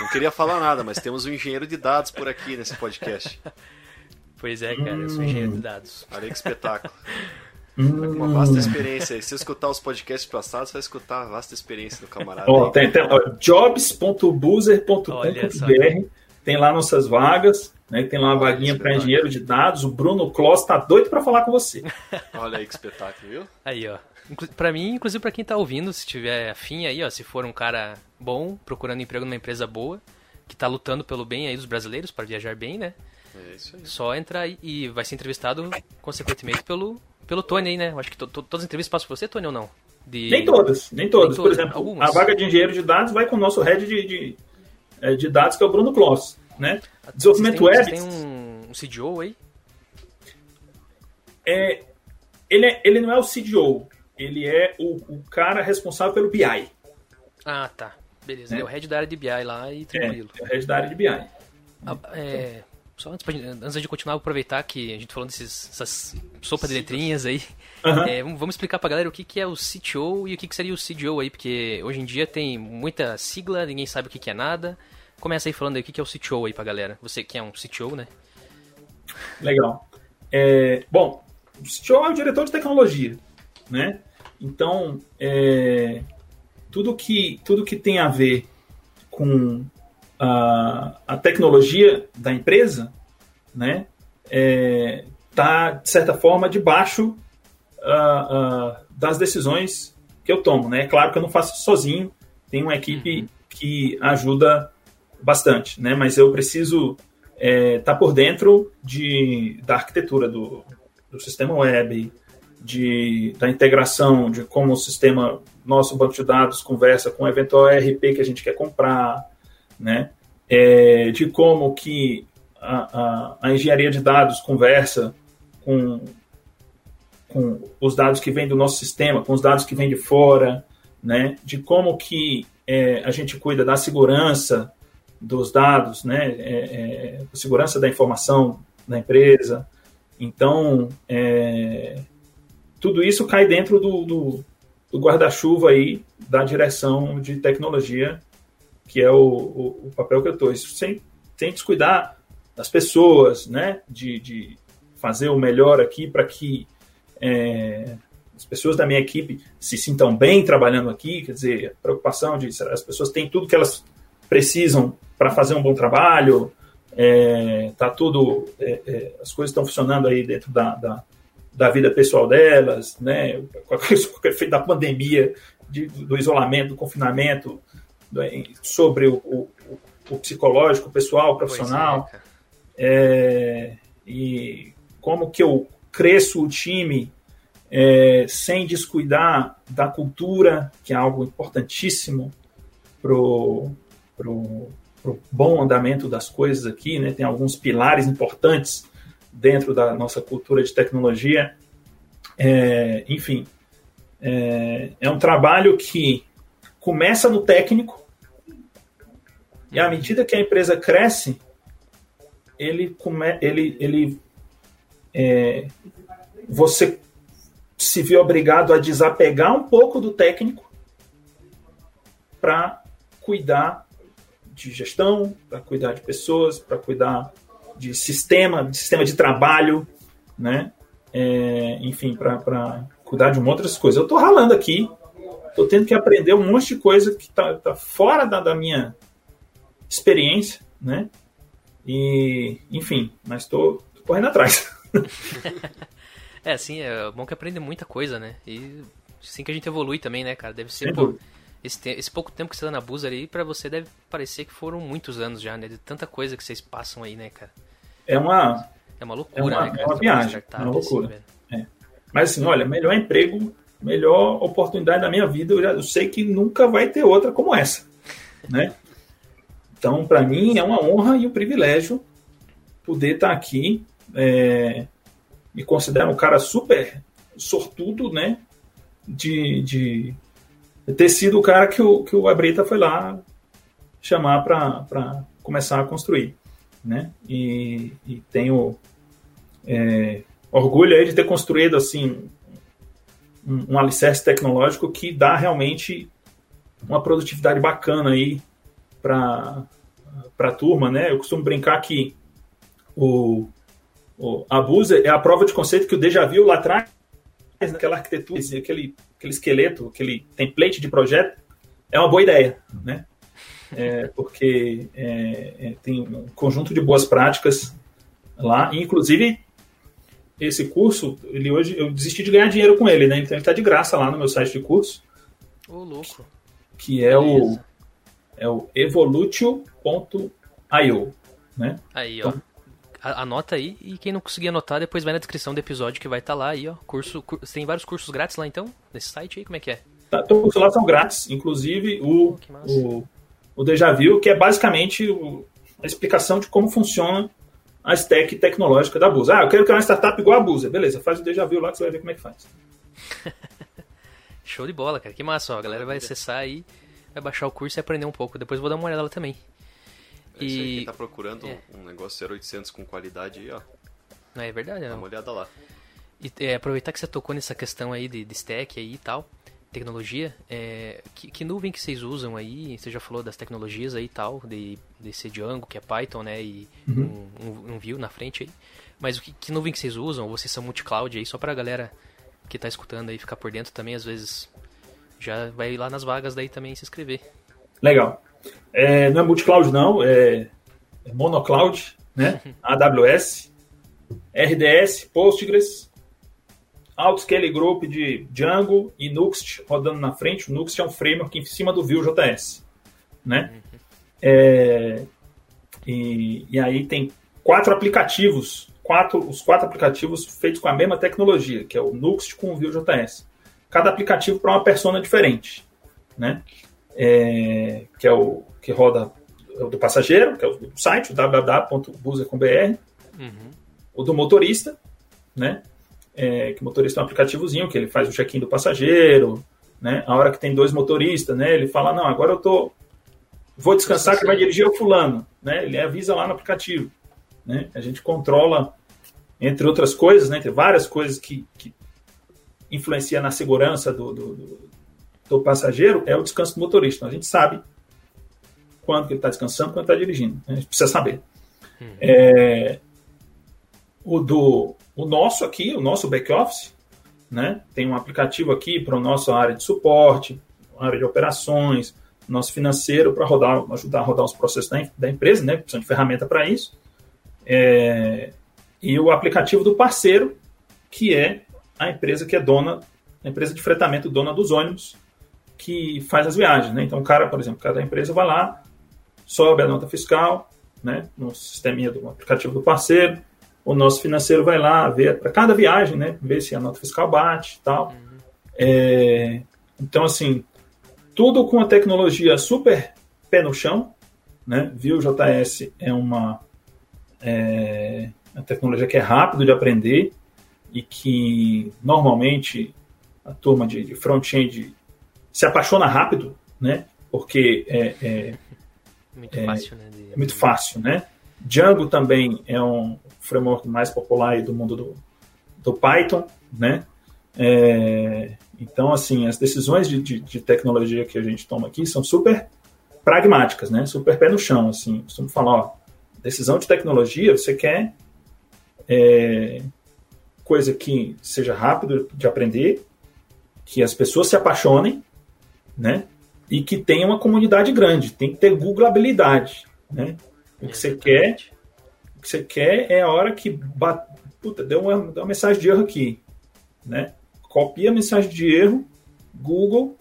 Speaker 2: não queria falar nada, mas temos um engenheiro de dados por aqui nesse podcast. <laughs>
Speaker 1: Pois é, cara, eu sou engenheiro de dados.
Speaker 2: Olha que espetáculo. Hum. Uma vasta experiência. Se você escutar os podcasts passados, você vai escutar a vasta experiência do camarada.
Speaker 3: Ó, tem, tem, jobs.buzer.com.br tem lá nossas vagas, né? Tem lá uma vaguinha para engenheiro de dados. O Bruno Kloss tá doido para falar com você. <laughs>
Speaker 2: Olha aí que espetáculo, viu?
Speaker 1: Aí, ó. Para mim, inclusive para quem tá ouvindo, se tiver afim aí, ó, se for um cara bom, procurando emprego numa empresa boa, que tá lutando pelo bem aí dos brasileiros para viajar bem, né? É isso aí. Só entrar aí e vai ser entrevistado consequentemente pelo pelo Tony aí, né? Eu acho que to, to, todas as entrevistas passam por você, Tony, ou não?
Speaker 3: De... Nem todas, nem todas. Nem Por exemplo, algumas. a vaga de engenheiro de dados vai com o nosso head de, de de dados, que é o Bruno Kloss. Né?
Speaker 1: Desenvolvimento tem, web. tem um, um CDO aí?
Speaker 3: É, ele, é, ele não é o CDO, ele é o, o cara responsável pelo BI.
Speaker 1: Ah, tá. Beleza, né? é o head da área de BI lá e tranquilo.
Speaker 3: É, é o head da área de BI.
Speaker 1: É, só antes, antes de continuar, aproveitar que a gente falando dessas sopa de letrinhas aí, uhum. é, vamos explicar pra galera o que, que é o CTO e o que, que seria o CDO aí, porque hoje em dia tem muita sigla, ninguém sabe o que, que é nada. Começa aí falando aí o que, que é o CTO aí pra galera. Você que é um CTO, né?
Speaker 3: Legal. É, bom, o CTO é o diretor de tecnologia, né? Então, é, tudo, que, tudo que tem a ver com a, a tecnologia da empresa, né, é, tá de certa forma debaixo uh, uh, das decisões que eu tomo, né? É claro que eu não faço sozinho, tem uma equipe uhum. que ajuda bastante, né? Mas eu preciso estar é, tá por dentro de, da arquitetura do, do sistema web, de, da integração, de como o sistema nosso banco de dados conversa com o eventual ERP que a gente quer comprar, né? É, de como que a, a, a, engenharia de dados conversa com, com os dados que vêm do nosso sistema, com os dados que vêm de fora, né? De como que é, a gente cuida da segurança dos dados, né? É, é segurança da informação da empresa. Então, é, tudo isso cai dentro do, do, do guarda-chuva aí da direção de tecnologia, que é o, o, o papel que eu estou. Isso sem, sem descuidar das pessoas, né? De, de fazer o melhor aqui para que é, as pessoas da minha equipe se sintam bem trabalhando aqui, quer dizer, a preocupação de as pessoas têm tudo que elas precisam para fazer um bom trabalho, é, tá tudo, é, é, as coisas estão funcionando aí dentro da, da, da, vida pessoal delas, né, o <laughs> efeito da pandemia, de, do isolamento, do confinamento, sobre o, o, o psicológico, pessoal, é, profissional, é, e como que eu cresço o time é, sem descuidar da cultura, que é algo importantíssimo pro, pro, pro bom andamento das coisas aqui, né? Tem alguns pilares importantes dentro da nossa cultura de tecnologia. É, enfim, é, é um trabalho que começa no técnico e à medida que a empresa cresce, ele, come, ele, ele é, você se vê obrigado a desapegar um pouco do técnico para cuidar de gestão, para cuidar de pessoas, para cuidar de sistema, de sistema de trabalho, né? É, enfim, para cuidar de outras coisas. Eu estou ralando aqui, estou tendo que aprender um monte de coisa que está tá fora da, da minha experiência, né? E, enfim, mas estou correndo atrás. <laughs>
Speaker 1: é, assim, é bom que aprende muita coisa, né? E assim que a gente evolui também, né, cara? Deve ser, pô, esse, te, esse pouco tempo que você tá na Busa ali, para você deve parecer que foram muitos anos já, né? De tanta coisa que vocês passam aí, né, cara?
Speaker 3: É uma...
Speaker 1: É uma loucura, é uma,
Speaker 3: né, cara? É uma viagem, é uma loucura. Assim, é. Mas assim, olha, melhor emprego, melhor oportunidade da minha vida, eu, já, eu sei que nunca vai ter outra como essa, né? Então, para mim, é uma honra e um privilégio poder estar tá aqui. É, me considero um cara super sortudo, né? De, de ter sido o cara que o, que o Abrita foi lá chamar para começar a construir, né? E, e tenho é, orgulho aí de ter construído assim um, um alicerce tecnológico que dá realmente uma produtividade bacana aí para a turma, né? Eu costumo brincar que o, o Abusa é a prova de conceito que o Deja Vu lá atrás, naquela arquitetura, aquele, aquele esqueleto, aquele template de projeto, é uma boa ideia, né? É, porque é, é, tem um conjunto de boas práticas lá, inclusive esse curso, ele hoje eu desisti de ganhar dinheiro com ele, né? Então ele está de graça lá no meu site de curso.
Speaker 1: Ô, louco.
Speaker 3: Que é Beleza. É o evolutio.io, né?
Speaker 1: Aí, ó. Então, Anota aí e quem não conseguir anotar, depois vai na descrição do episódio que vai estar tá lá aí, ó. Curso, tem vários cursos grátis lá então, nesse site aí, como é que é?
Speaker 3: Tá, todos os cursos lá são grátis, inclusive o, o, o Deja Vu, que é basicamente o, a explicação de como funciona a stack tecnológica da Busa. Ah, eu quero criar uma startup igual a Busa. Beleza, faz o Deja Vu lá que você vai ver como é que faz. <laughs>
Speaker 1: Show de bola, cara. Que massa, ó. A galera vai acessar aí vai baixar o curso e aprender um pouco. Depois vou dar uma olhada lá também.
Speaker 2: É e... Aí, quem tá procurando é. um negócio 0800 com qualidade aí, ó.
Speaker 1: É verdade,
Speaker 2: Dá uma olhada lá.
Speaker 1: E é, aproveitar que você tocou nessa questão aí de, de stack aí e tal, tecnologia, é, que, que, nuvem que vocês usam aí? Você já falou das tecnologias aí e tal, de, de ser Django, que é Python, né? E uhum. um, um, um view na frente aí. Mas o que, que nuvem que vocês usam? Ou vocês são multi-cloud aí? Só pra galera que tá escutando aí ficar por dentro também, às vezes já vai lá nas vagas daí também se inscrever.
Speaker 3: Legal. É, não é multi-cloud não, é, é monocloud, né? <laughs> AWS, RDS, Postgres, Autoscale Group de Django e Nuxt rodando na frente. O Nuxt é um framework em cima do Vue.js, né? É, e, e aí tem quatro aplicativos, quatro, os quatro aplicativos feitos com a mesma tecnologia, que é o Nuxt com o Vue.js. cada aplicativo para uma persona diferente, né? É, que é o que roda o do passageiro, que é o do site, o www.buser.br, uhum. o do motorista, né? É, que o motorista é um aplicativozinho que ele faz o check-in do passageiro, né? A hora que tem dois motoristas, né? Ele fala, não, agora eu tô vou descansar que vai dirigir o fulano, né? Ele avisa lá no aplicativo, né? A gente controla entre outras coisas, né? Entre várias coisas que, que influencia na segurança do, do, do, do passageiro é o descanso do motorista. Então, a gente sabe quando que ele está descansando, quando está dirigindo. Né? A gente precisa saber. Uhum. É, o do o nosso aqui, o nosso back-office, né? Tem um aplicativo aqui para o nosso área de suporte, área de operações, nosso financeiro para rodar, ajudar a rodar os processos da, da empresa, né? Precisamos de ferramenta para isso. É, e o aplicativo do parceiro, que é a empresa que é dona, a empresa de fretamento dona dos ônibus, que faz as viagens, né? Então, o cara, por exemplo, cada empresa vai lá, sobe a nota fiscal, né? No sisteminha do aplicativo do parceiro, o nosso financeiro vai lá ver para cada viagem, né? Ver se a nota fiscal bate, tal. Uhum. É, então, assim, tudo com a tecnologia super pé no chão, né? JS é uma é, uma tecnologia que é rápido de aprender e que normalmente a turma de, de front-end se apaixona rápido, né? Porque é, é
Speaker 1: muito é, fácil, né?
Speaker 3: De... É muito fácil, né? Django também é um framework mais popular do mundo do, do Python, né? É, então, assim, as decisões de, de, de, tecnologia que a gente toma aqui são super pragmáticas, né? Super pé no chão, assim. Costumo falar, ó, decisão de tecnologia, você quer é, coisa que seja rápido de aprender, que as pessoas se apaixonem, né? E que tenha uma comunidade grande. Tem que ter googleabilidade, né? O que você quer, o que você quer é a hora que bate, puta, deu uma, deu uma mensagem de erro aqui, né? Copia a mensagem de erro, Google,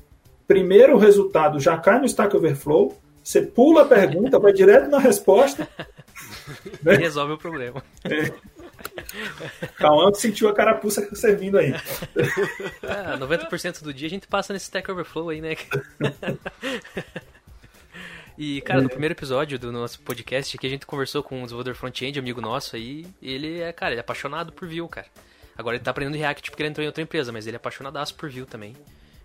Speaker 3: primeiro resultado já cai no Stack Overflow, você pula a pergunta, vai direto na resposta. <laughs>
Speaker 1: né? E resolve o problema.
Speaker 3: É. Cauã sentiu a carapuça <laughs> servindo aí.
Speaker 1: Ah, 90% do dia a gente passa nesse Stack Overflow aí, né? <laughs> E, cara, no é. primeiro episódio do nosso podcast que a gente conversou com um desenvolvedor front-end, amigo nosso aí, ele é, cara, ele é apaixonado por Vue, cara. Agora ele tá aprendendo React porque ele entrou em outra empresa, mas ele é apaixonadaço por Vue também.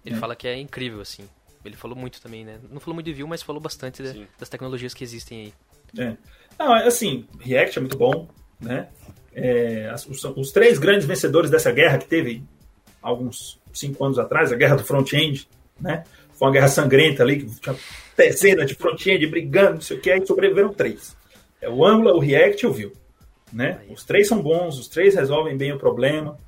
Speaker 1: Ele é. fala que é incrível, assim. Ele falou muito também, né? Não falou muito de Vue, mas falou bastante de, das tecnologias que existem aí.
Speaker 3: É. Não, assim, React é muito bom, né? É, os, os, três grandes vencedores dessa guerra que teve alguns cinco anos atrás, a guerra do front-end, né? Foi uma guerra sangrenta ali, que tinha dezenas de front-end brigando, não sei o que, aí sobreviveram três. É o Angular, o React e o Vue. Né? Os três são bons, os três resolvem bem o problema,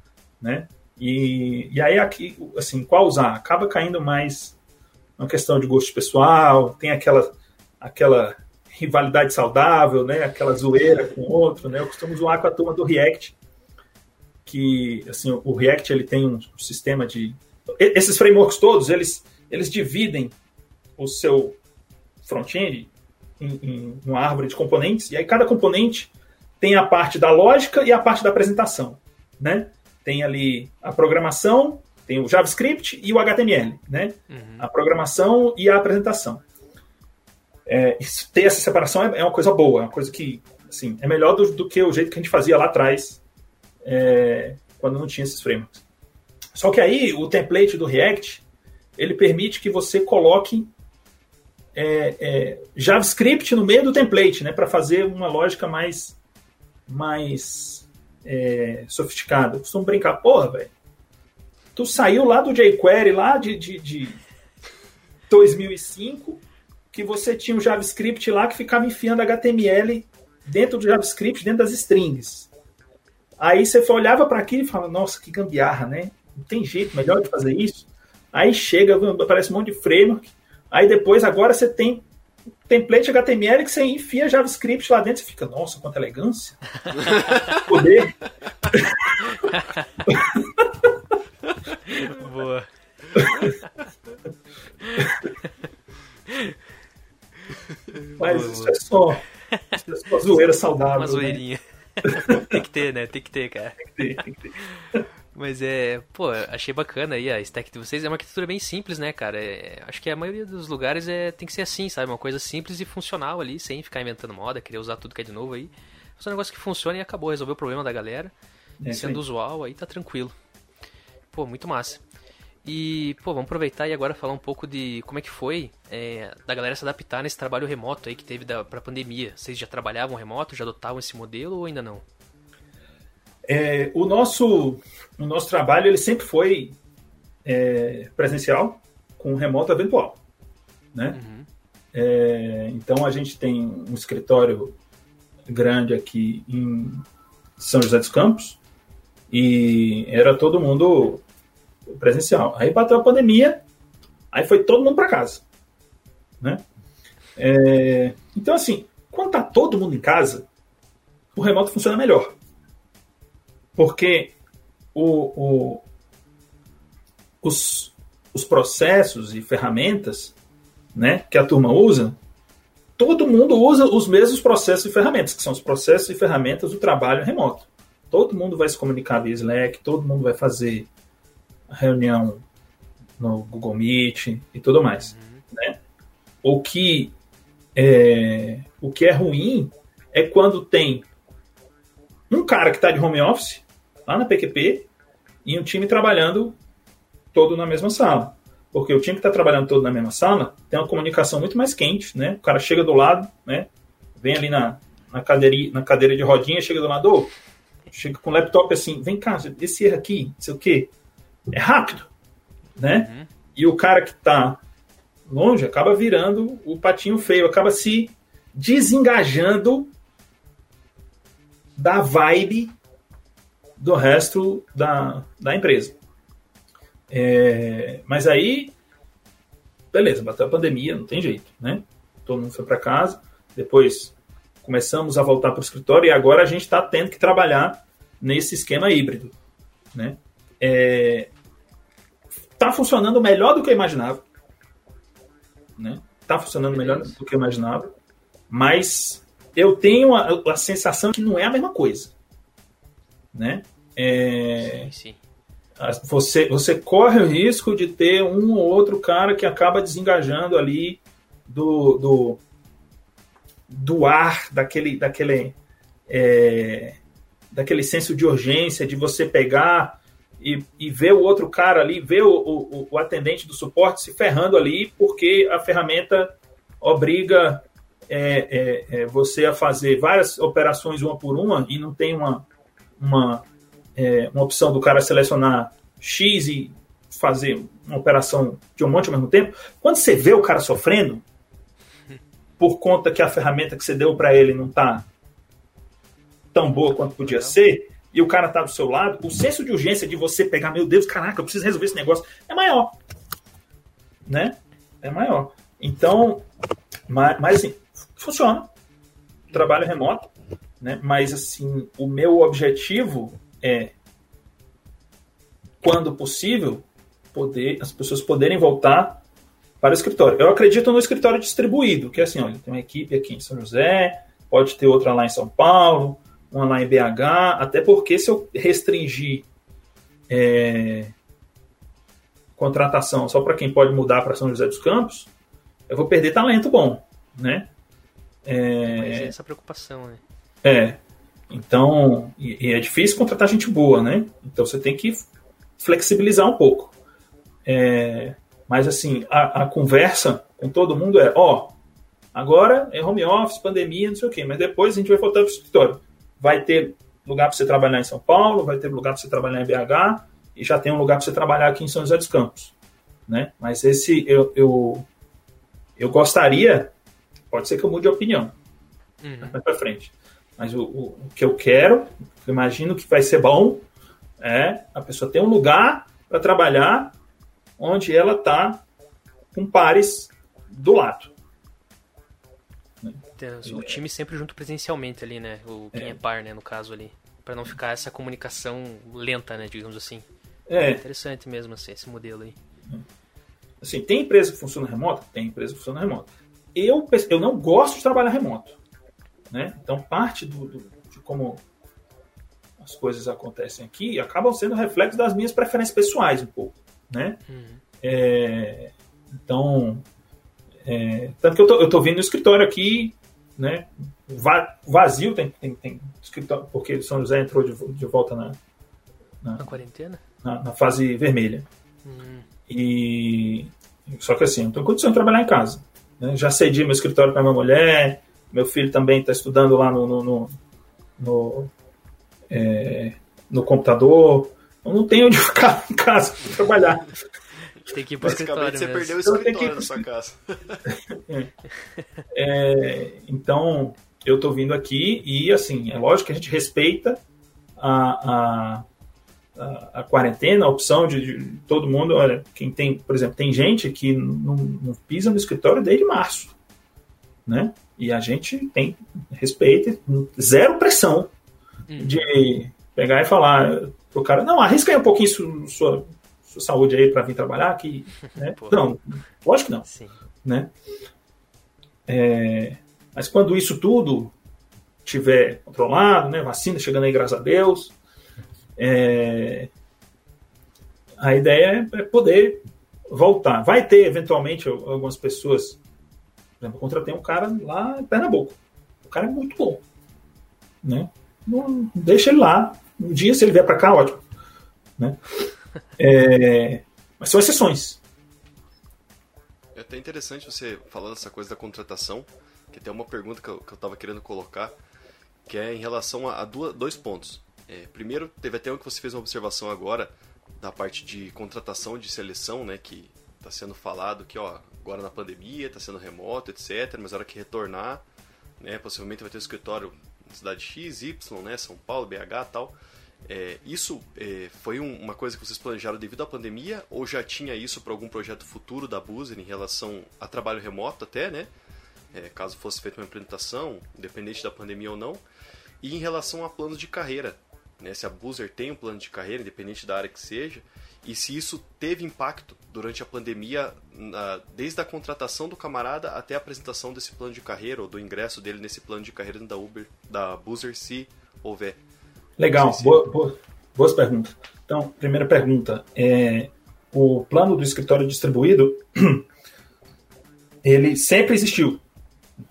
Speaker 3: né? E, e aí aqui, assim, qual usar? Acaba caindo mais uma questão de gosto pessoal, tem aquela aquela rivalidade saudável, né? Aquela zoeira com o outro, né? Eu costumo zoar com a turma do React, que assim, o React ele tem um sistema de esses frameworks todos, eles eles dividem o seu front-end em, em uma árvore de componentes, e aí cada componente tem a parte da lógica e a parte da apresentação, né? Tem ali a programação, tem o JavaScript e o HTML, né? Uhum. A programação e a apresentação. É, ter essa separação é, é, uma coisa boa, é uma coisa que, assim, é melhor do, do que o jeito que a gente fazia lá atrás, é, quando não tinha esses frameworks. Só que aí, o template do React, ele permite que você coloque é, é, JavaScript no meio do template, né, para fazer uma lógica mais mais é, sofisticada. Eu costumo brincar, porra, velho. Tu saiu lá do jQuery, lá de, de, de 2005, que você tinha o JavaScript lá que ficava enfiando HTML dentro do JavaScript, dentro das strings. Aí você olhava para aquilo e falava, nossa, que gambiarra, né? Não tem jeito melhor de fazer isso. Aí chega, aparece um monte de framework. Aí depois, agora você tem template HTML que você enfia JavaScript lá dentro e fica, nossa, quanta elegância. <laughs> Poder.
Speaker 1: Boa. <laughs> <laughs>
Speaker 3: Mas isso é só, isso é só zoeira saudável.
Speaker 1: Uma né? zoeirinha. Né? <laughs> tem que ter, né? Tem que ter, cara.
Speaker 3: Tem que ter, tem que ter. <laughs>
Speaker 1: Mas é, pô, achei bacana aí a stack de vocês. É uma arquitetura bem simples, né, cara? É, acho que a maioria dos lugares é, tem que ser assim, sabe? Uma coisa simples e funcional ali, sem ficar inventando moda, querer usar tudo que é de novo aí. Fazer um negócio que funciona e acabou, resolveu o problema da galera. É, sendo usual, aí tá tranquilo. Pô, muito massa. E, pô, vamos aproveitar e agora falar um pouco de como é que foi é, da galera se adaptar nesse trabalho remoto aí que teve da, pra pandemia. Vocês já trabalhavam remoto, já adotavam esse modelo ou ainda não?
Speaker 3: É, o, nosso, o nosso trabalho ele sempre foi é, presencial com remoto eventual, né? Uhum. É, então a gente tem um escritório grande aqui em São José dos Campos e era todo mundo presencial. Aí bateu a pandemia, aí foi todo mundo para casa, né? É, então assim, quando tá todo mundo em casa, o remoto funciona melhor, porque o, o, os, os processos e ferramentas, né, que a turma usa, todo mundo usa os mesmos processos e ferramentas, que são os processos e ferramentas do trabalho remoto. Todo mundo vai se comunicar via Slack, todo mundo vai fazer reunião no Google Meet e tudo mais. Uhum. Né? O, que é, o que é ruim é quando tem um cara que está de home office lá na PQP e um time trabalhando todo na mesma sala. Porque o time que está trabalhando todo na mesma sala tem uma comunicação muito mais quente, né? O cara chega do lado, né? Vem ali na, na, cadeira, na cadeira de rodinha, chega do lado, chega com o laptop assim, vem cá, esse erro aqui, não sei o quê é rápido, né? Uhum. E o cara que está longe acaba virando o patinho feio, acaba se desengajando da vibe do resto da, da empresa. É, mas aí, beleza, bateu a pandemia, não tem jeito, né? Todo mundo foi para casa, depois começamos a voltar para o escritório e agora a gente está tendo que trabalhar nesse esquema híbrido, né? É, tá funcionando melhor do que eu imaginava. Né? Tá funcionando melhor do que eu imaginava. Mas eu tenho a, a sensação que não é a mesma coisa. Né? É, sim, sim. Você, você corre o risco de ter um ou outro cara que acaba desengajando ali do, do, do ar, daquele, daquele, é, daquele senso de urgência, de você pegar e, e ver o outro cara ali, ver o, o, o, atendente do suporte se ferrando ali, porque a ferramenta obriga é, é, é, você a fazer várias operações uma por uma e não tem uma, uma, é, uma opção do cara selecionar X e fazer uma operação de um monte ao mesmo tempo. Quando você vê o cara sofrendo, por conta que a ferramenta que você deu para ele não está tão boa quanto podia ser, e o cara tá do seu lado, o senso de urgência de você pegar, meu Deus, caraca, eu preciso resolver esse negócio, é maior. Né? É maior. Então, mas, mas assim, funciona. Trabalho remoto, né? Mas assim, o meu objetivo é quando possível, poder as pessoas poderem voltar para o escritório. Eu acredito no escritório distribuído, que é assim, olha, tem uma equipe aqui em São José, pode ter outra lá em São Paulo, uma lá em BH, até porque se eu restringir é, contratação só para quem pode mudar para São José dos Campos, eu vou perder talento bom, né?
Speaker 1: É, essa preocupação, né?
Speaker 3: É. Então, e, e, é difícil contratar gente boa, né? Então você tem que flexibilizar um pouco. É, mas assim, a, a, conversa com todo mundo é, ó, agora é home office, pandemia, não sei o quê, mas depois a gente vai voltar para o escritório vai ter lugar para você trabalhar em São Paulo, vai ter lugar para você trabalhar em BH e já tem um lugar para você trabalhar aqui em São José dos Campos, né? Mas esse eu, eu, eu gostaria, pode ser que eu mude a opinião uhum. mais para frente, mas o, o, o, que eu quero, eu imagino que vai ser bom, é a pessoa ter um lugar para trabalhar onde ela está com pares do lado
Speaker 1: o time sempre junto presencialmente ali, né? O quem é, é par, né, no caso ali. para não ficar essa comunicação lenta, né, digamos assim. É. é interessante mesmo assim, esse modelo aí.
Speaker 3: Assim, tem empresa que funciona remoto? Tem empresa que funciona remoto. Eu, eu não gosto de trabalhar remoto. Né? Então, parte do, do de como as coisas acontecem aqui acabam sendo reflexos das minhas preferências pessoais um pouco, né? Uhum. É, então, é, tanto que eu tô, eu tô vindo no escritório aqui, né? Vazio, tem, tem, tem escritório, porque São José entrou de, de volta na,
Speaker 1: na, na quarentena?
Speaker 3: Na, na, fase vermelha. Uhum. E só que assim, não tenho condição de trabalhar em casa. Né? Já cedi meu escritório para minha mulher, meu filho também está estudando lá no, no, no, no, é, no computador. Eu não tenho onde <laughs> ficar em casa para trabalhar.
Speaker 1: Tem que ir para o escritório.
Speaker 2: Você perdeu o escritório que... na sua casa. <laughs>
Speaker 3: é. Então, eu estou vindo aqui e, assim, é lógico que a gente respeita a, a a, a, quarentena, a opção de, de, todo mundo. Olha, quem tem, por exemplo, tem gente que não, não, pisa no escritório desde março, né? E a gente tem respeito, zero pressão hum. de pegar e falar pro cara, não, arrisca aí um pouquinho sua saúde aí para vir trabalhar aqui, né? não, lógico que não, Sim. né? É, mas quando isso tudo tiver controlado, né, vacina chegando aí, graças a Deus, é, a ideia é poder voltar. Vai ter, eventualmente, algumas pessoas. Por exemplo, contratei um cara lá em Pernambuco. O cara é muito bom. Né? Não, deixa ele lá. Um dia, se ele vier para cá, ótimo. Né? É, mas são exceções.
Speaker 2: É até interessante você falando essa coisa da contratação, que tem uma pergunta que eu estava querendo colocar, que é em relação a, a duas, dois pontos. É, primeiro, teve até um que você fez uma observação agora da parte de contratação de seleção, né, que está sendo falado que, ó, agora na pandemia, está sendo remoto, etc, mas na hora que retornar, né, possivelmente vai ter um escritório na cidade X, Y, né, São Paulo, BH tal. É, isso é, foi um, uma coisa que vocês planejaram devido à pandemia ou já tinha isso para algum projeto futuro da Boozer em relação a trabalho remoto até, né? É, caso fosse feita uma implementação, independente da pandemia ou não. E em relação a planos de carreira, né, se a Boozer tem um plano de carreira, independente da área que seja, e se isso teve impacto durante a pandemia, na, desde a contratação do camarada até a apresentação desse plano de carreira ou do ingresso dele nesse plano de carreira da Uber, da Boozer, se houver.
Speaker 3: Legal, boa, boa, boas perguntas. Então, primeira pergunta, é, o plano do escritório distribuído, <clears throat> ele sempre existiu,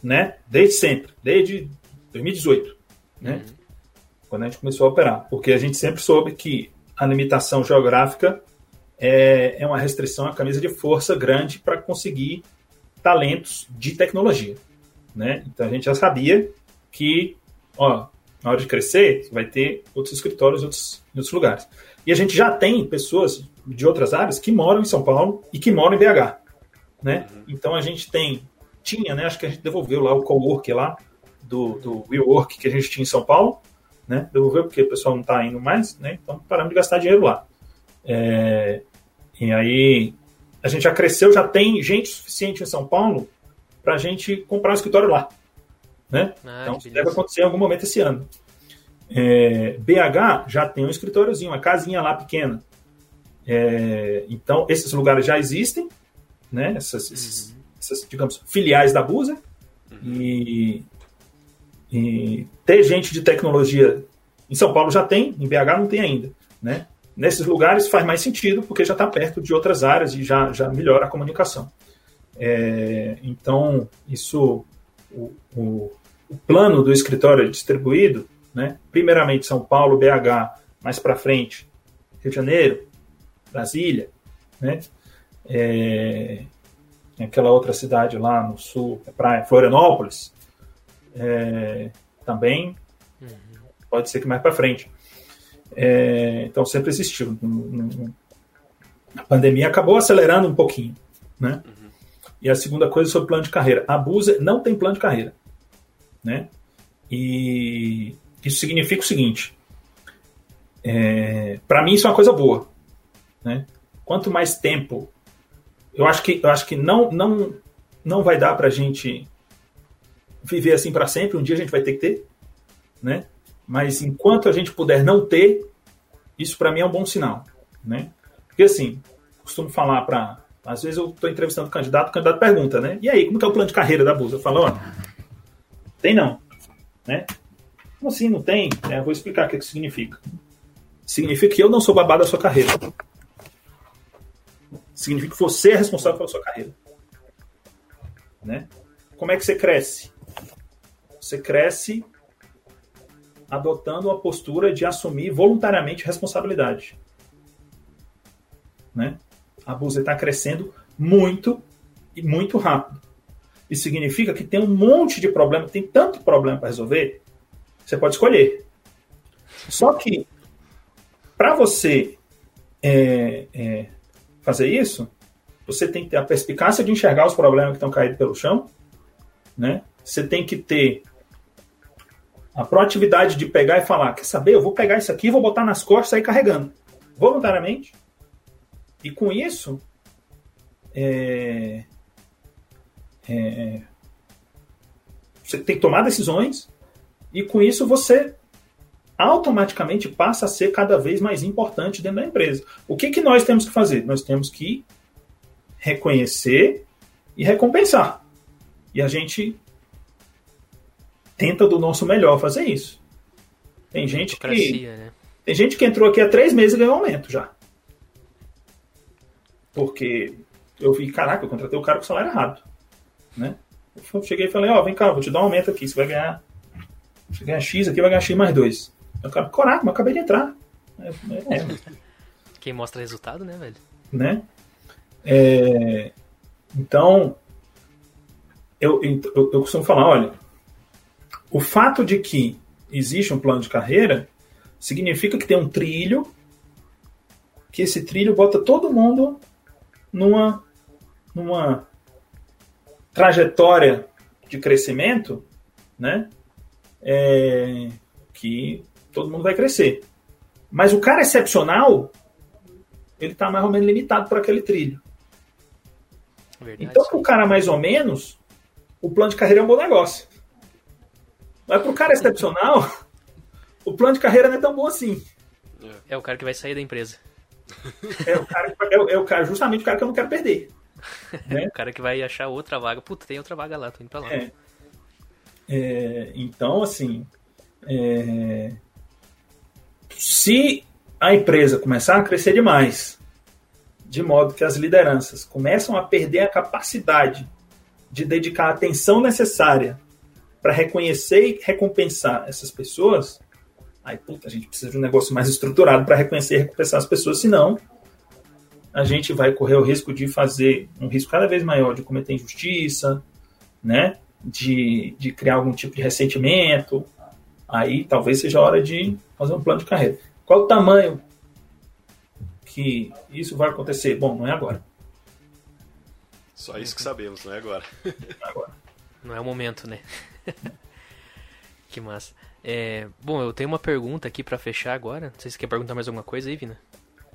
Speaker 3: né? Desde sempre, desde 2018, né? Uhum quando a gente começou a operar, porque a gente sempre soube que a limitação geográfica é, é uma restrição, a camisa de força grande para conseguir talentos de tecnologia. Né? Então a gente já sabia que, ó, na hora de crescer, vai ter outros escritórios em outros, em outros lugares. E a gente já tem pessoas de outras áreas que moram em São Paulo e que moram em BH. Né? Uhum. Então a gente tem, tinha, né? Acho que a gente devolveu lá o co-work lá do, do WeWork que a gente tinha em São Paulo né? Devolveu porque o pessoal não está indo mais, né? Então paramos de gastar dinheiro lá. É, e aí a gente já cresceu, já tem gente suficiente em São Paulo para a gente comprar um escritório lá, né? Ah, então deve acontecer em algum momento esse ano. É, BH já tem um escritóriozinho, uma casinha lá pequena. É, então esses lugares já existem, né? Essas, esses, uhum. essas digamos, filiais da Busa. Uhum. E e ter gente de tecnologia em São Paulo já tem, em BH não tem ainda, né? Nesses lugares faz mais sentido porque já está perto de outras áreas e já, já melhora a comunicação. É, então, isso, o, o, o, plano do escritório distribuído, né? primeiramente São Paulo, BH, mais para frente, Rio de Janeiro, Brasília, né? É, aquela outra cidade lá no sul, é praia, Florianópolis, é, também. Uhum. Pode ser que mais para frente. É, então sempre existiu. A pandemia acabou acelerando um pouquinho, né? Uhum. E a segunda coisa sobre plano de carreira. A não tem plano de carreira, né? E isso significa o seguinte: é, para mim isso é uma coisa boa, né? Quanto mais tempo, eu acho que eu acho que não não não vai dar para a gente viver assim para sempre, um dia a gente vai ter que ter, né? Mas enquanto a gente puder não ter, isso para mim é um bom sinal, né? Porque assim, costumo falar para às vezes eu estou entrevistando o candidato, o candidato pergunta, né? E aí, como que é o plano de carreira da Busa? Eu falo, ó, tem não, né? Como assim não tem? É, vou explicar o que, que significa. Significa que eu não sou babado da sua carreira. Significa que você é responsável pela sua carreira. Né? Como é que você cresce? Você cresce adotando a postura de assumir voluntariamente responsabilidade. Né? A Busa está crescendo muito e muito rápido. Isso significa que tem um monte de problema, tem tanto problema para resolver, você pode escolher. Só que, para você é, é, fazer isso, você tem que ter a perspicácia de enxergar os problemas que estão caídos pelo chão, né? Você tem que ter a proatividade de pegar e falar, quer saber, eu vou pegar isso aqui, vou botar nas costas e sair carregando, voluntariamente. E com isso, é, é, você tem que tomar decisões e com isso você automaticamente passa a ser cada vez mais importante dentro da empresa. O que, que nós temos que fazer? Nós temos que reconhecer e recompensar. E a gente tenta do nosso melhor fazer isso. Tem gente que né? tem gente que entrou aqui há três meses e ganhou aumento já. Porque eu vi, caraca, eu contratei o cara com salário errado. Né? Eu cheguei e falei, ó, oh, vem cá, vou te dar um aumento aqui, você vai ganhar. Você ganha X aqui, vai ganhar X mais dois. Eu cara, caraca, mas acabei de entrar. É,
Speaker 1: é. <laughs> Quem mostra resultado, né, velho?
Speaker 3: Né? É, então, eu, eu, eu costumo falar, olha, o fato de que existe um plano de carreira significa que tem um trilho, que esse trilho bota todo mundo numa, numa trajetória de crescimento, né? É, que todo mundo vai crescer. Mas o cara excepcional, ele está mais ou menos limitado por aquele trilho. Verdade, então, para o cara mais ou menos, o plano de carreira é um bom negócio. Mas para o cara excepcional, <laughs> o plano de carreira não é tão bom assim.
Speaker 1: É o cara que vai sair da empresa.
Speaker 3: É o cara, é, é o cara justamente o cara que eu não quero perder.
Speaker 1: Né? o cara que vai achar outra vaga. Puta, tem outra vaga lá, tô indo pra lá.
Speaker 3: É. É, então, assim, é, se a empresa começar a crescer demais, de modo que as lideranças começam a perder a capacidade de dedicar a atenção necessária para reconhecer e recompensar essas pessoas, aí puta, a gente precisa de um negócio mais estruturado para reconhecer e recompensar as pessoas, senão a gente vai correr o risco de fazer um risco cada vez maior de cometer injustiça, né? De, de criar algum tipo de ressentimento. Aí talvez seja a hora de fazer um plano de carreira. Qual o tamanho que isso vai acontecer? Bom, não é agora.
Speaker 2: Só isso que sabemos, não é agora.
Speaker 1: Não é, agora. Não é o momento, né? <laughs> que massa. É, bom, eu tenho uma pergunta aqui para fechar agora. Não sei se você quer perguntar mais alguma coisa aí, Vina.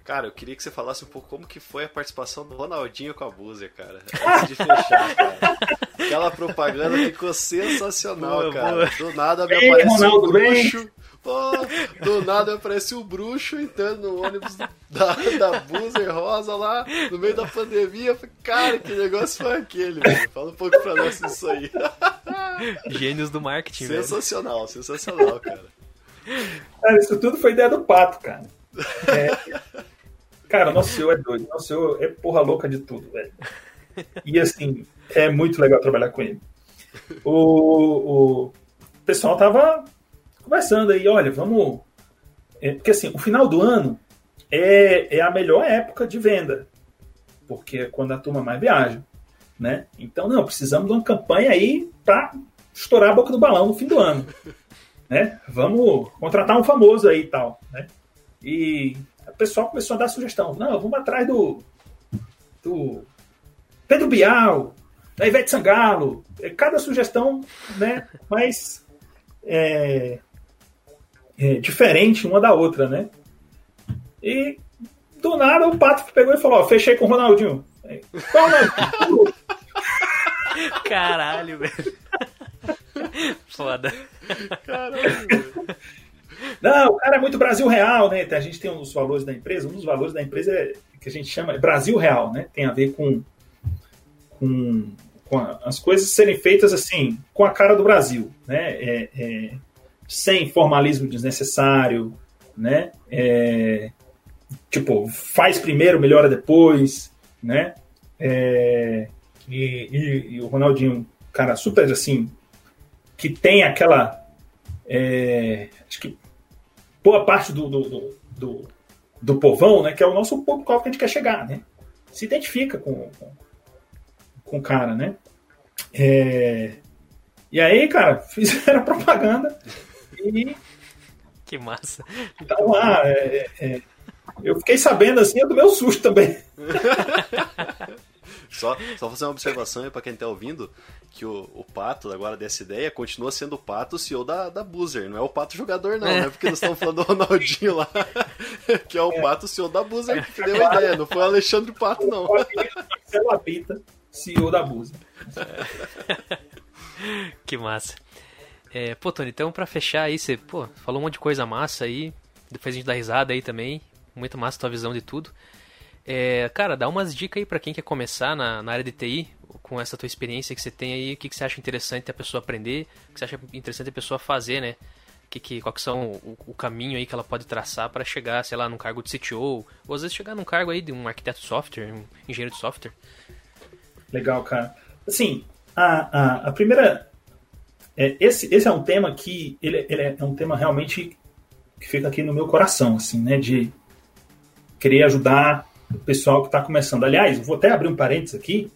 Speaker 2: Cara, eu queria que você falasse um pouco como que foi a participação do Ronaldinho com a Búzia, cara. Antes de fechar, cara. Aquela propaganda ficou sensacional, boa, cara. Boa. Do nada me Ei, aparece Ronaldo, um bruxo. Pô, do nada aparece um bruxo entrando no ônibus da, da Búzia Rosa lá, no meio da pandemia. Cara, que negócio foi aquele, velho? Fala um pouco pra nós isso aí.
Speaker 1: Gênios do marketing,
Speaker 2: Sensacional, velho. sensacional, cara.
Speaker 3: Cara, isso tudo foi ideia do Pato, cara. É, Cara, nosso senhor é doido. Nosso senhor é porra louca de tudo, velho. E assim, é muito legal trabalhar com ele. O, o pessoal tava conversando aí, olha, vamos. É, porque assim, o final do ano é, é a melhor época de venda. Porque é quando a turma mais viaja. Né? Então, não, precisamos de uma campanha aí para estourar a boca do balão no fim do ano. Né? Vamos contratar um famoso aí e tal. Né? E pessoal começou a dar sugestão. Não, vamos atrás do, do Pedro Bial, da Ivete Sangalo. É, cada sugestão, né, mais é, é, diferente uma da outra, né? E do nada o Pato pegou e falou: ó, fechei com o Ronaldinho. Ronaldinho?
Speaker 1: Caralho, velho. Foda.
Speaker 3: Caralho, velho. Não, o cara é muito Brasil real, né? A gente tem dos valores da empresa, um dos valores da empresa é que a gente chama Brasil real, né? Tem a ver com, com, com a, as coisas serem feitas assim, com a cara do Brasil, né? É, é, sem formalismo desnecessário, né? É, tipo, faz primeiro, melhora depois, né? É, e, e, e, o Ronaldinho, cara, super assim, que tem aquela. É, acho que boa parte do, do, do, do, povão, né? Que é o nosso público que a gente quer chegar, né? Se identifica com, com, com o cara, né? É, e aí, cara, <laughs> fizeram propaganda e.
Speaker 1: Que massa.
Speaker 3: Então lá, é, é, eu fiquei sabendo assim, eu do meu susto também. <laughs>
Speaker 2: Só, só fazer uma observação aí pra quem tá ouvindo, que o, o Pato, agora dessa ideia, continua sendo o Pato o CEO da, da Boozer, não é o Pato jogador não, é. né? Porque nós estamos falando do Ronaldinho lá, <laughs> que é o é. Pato o CEO da Boozer que deu a ideia, não foi o Alexandre Pato não.
Speaker 3: Marcelo Apita, CEO da Boozer. <laughs>
Speaker 1: que massa. É, pô, Tony, então pra fechar aí, você pô, falou um monte de coisa massa aí, depois a gente dá risada aí também, muito massa a tua visão de tudo. É, cara, dá umas dicas aí para quem quer começar na, na, área de TI, com essa tua experiência que você tem aí, o que, que você acha interessante a pessoa aprender, o que você acha interessante a pessoa fazer, né? Que, que, qual que são o, o, caminho aí que ela pode traçar para chegar, sei lá, num cargo de CTO, ou às vezes chegar num cargo aí de um arquiteto de software, um engenheiro de software.
Speaker 3: Legal, cara. Assim, a, a, a primeira... É, esse, esse é um tema que, ele, ele é um tema realmente que fica aqui no meu coração, assim, né? De querer ajudar o pessoal que está começando. Aliás, vou até abrir um parênteses aqui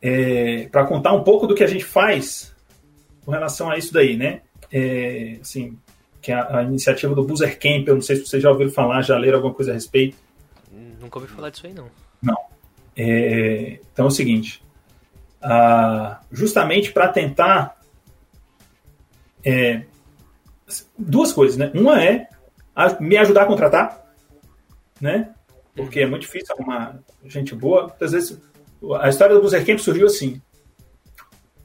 Speaker 3: é, para contar um pouco do que a gente faz com relação a isso daí, né? É, assim, que é a, a, iniciativa do Boozer Camp, eu não sei se vocês já ouviram falar, já leram alguma coisa a respeito.
Speaker 1: Nunca ouvi falar disso aí, não.
Speaker 3: Não. É, então é o seguinte, justamente para tentar é, duas coisas, né? Uma é me ajudar a contratar, né? Porque é muito difícil arrumar gente boa. Às vezes, a história do Boozer Camp surgiu assim.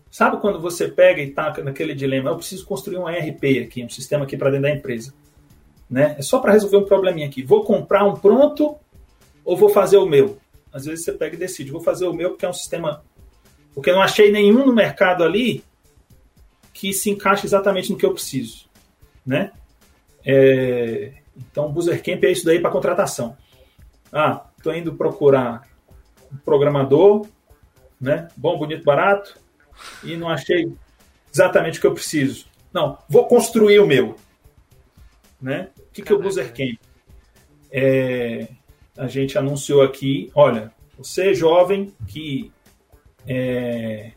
Speaker 3: Sabe quando você pega e tá naquele dilema, eu preciso construir um ERP aqui, um sistema aqui para dentro da empresa. Né? É só para resolver um probleminha aqui. Vou comprar um pronto ou vou fazer o meu? Às vezes você pega e decide, vou fazer o meu porque é um sistema... Porque não achei nenhum no mercado ali que se encaixe exatamente no que eu preciso. Né? É... Então, o Camp é isso daí para contratação. Ah, estou indo procurar um programador, né? Bom, bonito, barato, e não achei exatamente o que eu preciso. Não, vou construir o meu. Né? O que, que é o Boozer Camp? É, a gente anunciou aqui, olha, você é jovem que é,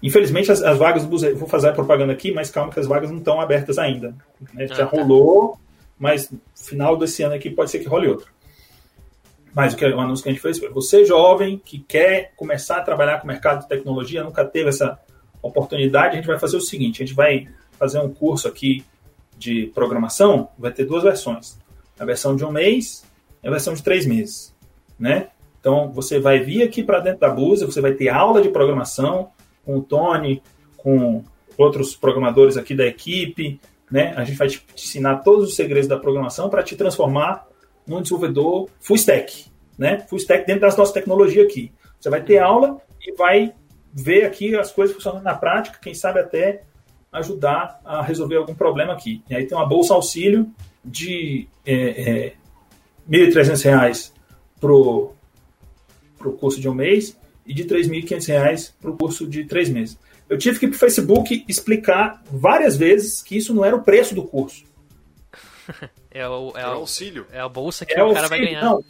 Speaker 3: infelizmente as, as, vagas do Boozer, vou fazer a propaganda aqui, mas calma que as vagas não estão abertas ainda. Né? Já ah, tá. rolou, mas no final desse ano aqui pode ser que role outro. Mas o, que, o anúncio que a gente fez foi: você jovem que quer começar a trabalhar com o mercado de tecnologia, nunca teve essa oportunidade, a gente vai fazer o seguinte: a gente vai fazer um curso aqui de programação, vai ter duas versões. A versão de um mês e a versão de três meses. Né? Então, você vai vir aqui para dentro da Busa, você vai ter aula de programação com o Tony, com outros programadores aqui da equipe. Né? A gente vai te ensinar todos os segredos da programação para te transformar num desenvolvedor full stack, né? Full stack dentro das nossas tecnologias aqui. Você vai ter aula e vai ver aqui as coisas funcionando na prática, quem sabe até ajudar a resolver algum problema aqui. E aí tem uma bolsa auxílio de é, é, R$ 1.300 para o curso de um mês e de R$ 3.500 para o curso de três meses. Eu tive que ir para o Facebook explicar várias vezes que isso não era o preço do curso. <laughs>
Speaker 1: É o, é, é o auxílio. É a bolsa que
Speaker 3: é
Speaker 1: o cara vai ganhar. Não.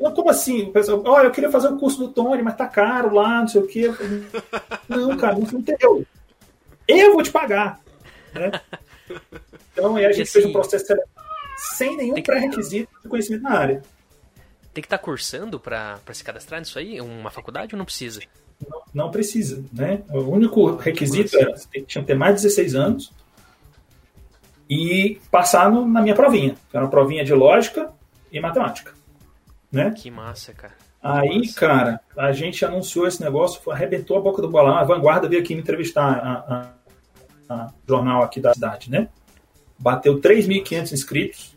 Speaker 3: Não, como assim? Pessoal, olha, eu queria fazer o curso do Tony, mas tá caro lá, não sei o quê. <laughs> Não, cara, não entendeu. Eu vou te pagar. Né? Então, aí a gente assim, fez um processo sem nenhum que... pré-requisito de conhecimento na área.
Speaker 1: Tem que estar tá cursando para se cadastrar nisso aí? Uma faculdade ou não precisa?
Speaker 3: Não, não precisa, né? O único requisito era você tinha que ter mais de 16 anos e passar no, na minha provinha, que era uma provinha de lógica e matemática. Né?
Speaker 1: Que massa, cara.
Speaker 3: Aí, cara, a gente anunciou esse negócio, arrebentou a boca do balão. A Vanguarda veio aqui me entrevistar, a, a, a jornal aqui da cidade, né? Bateu 3.500 inscritos,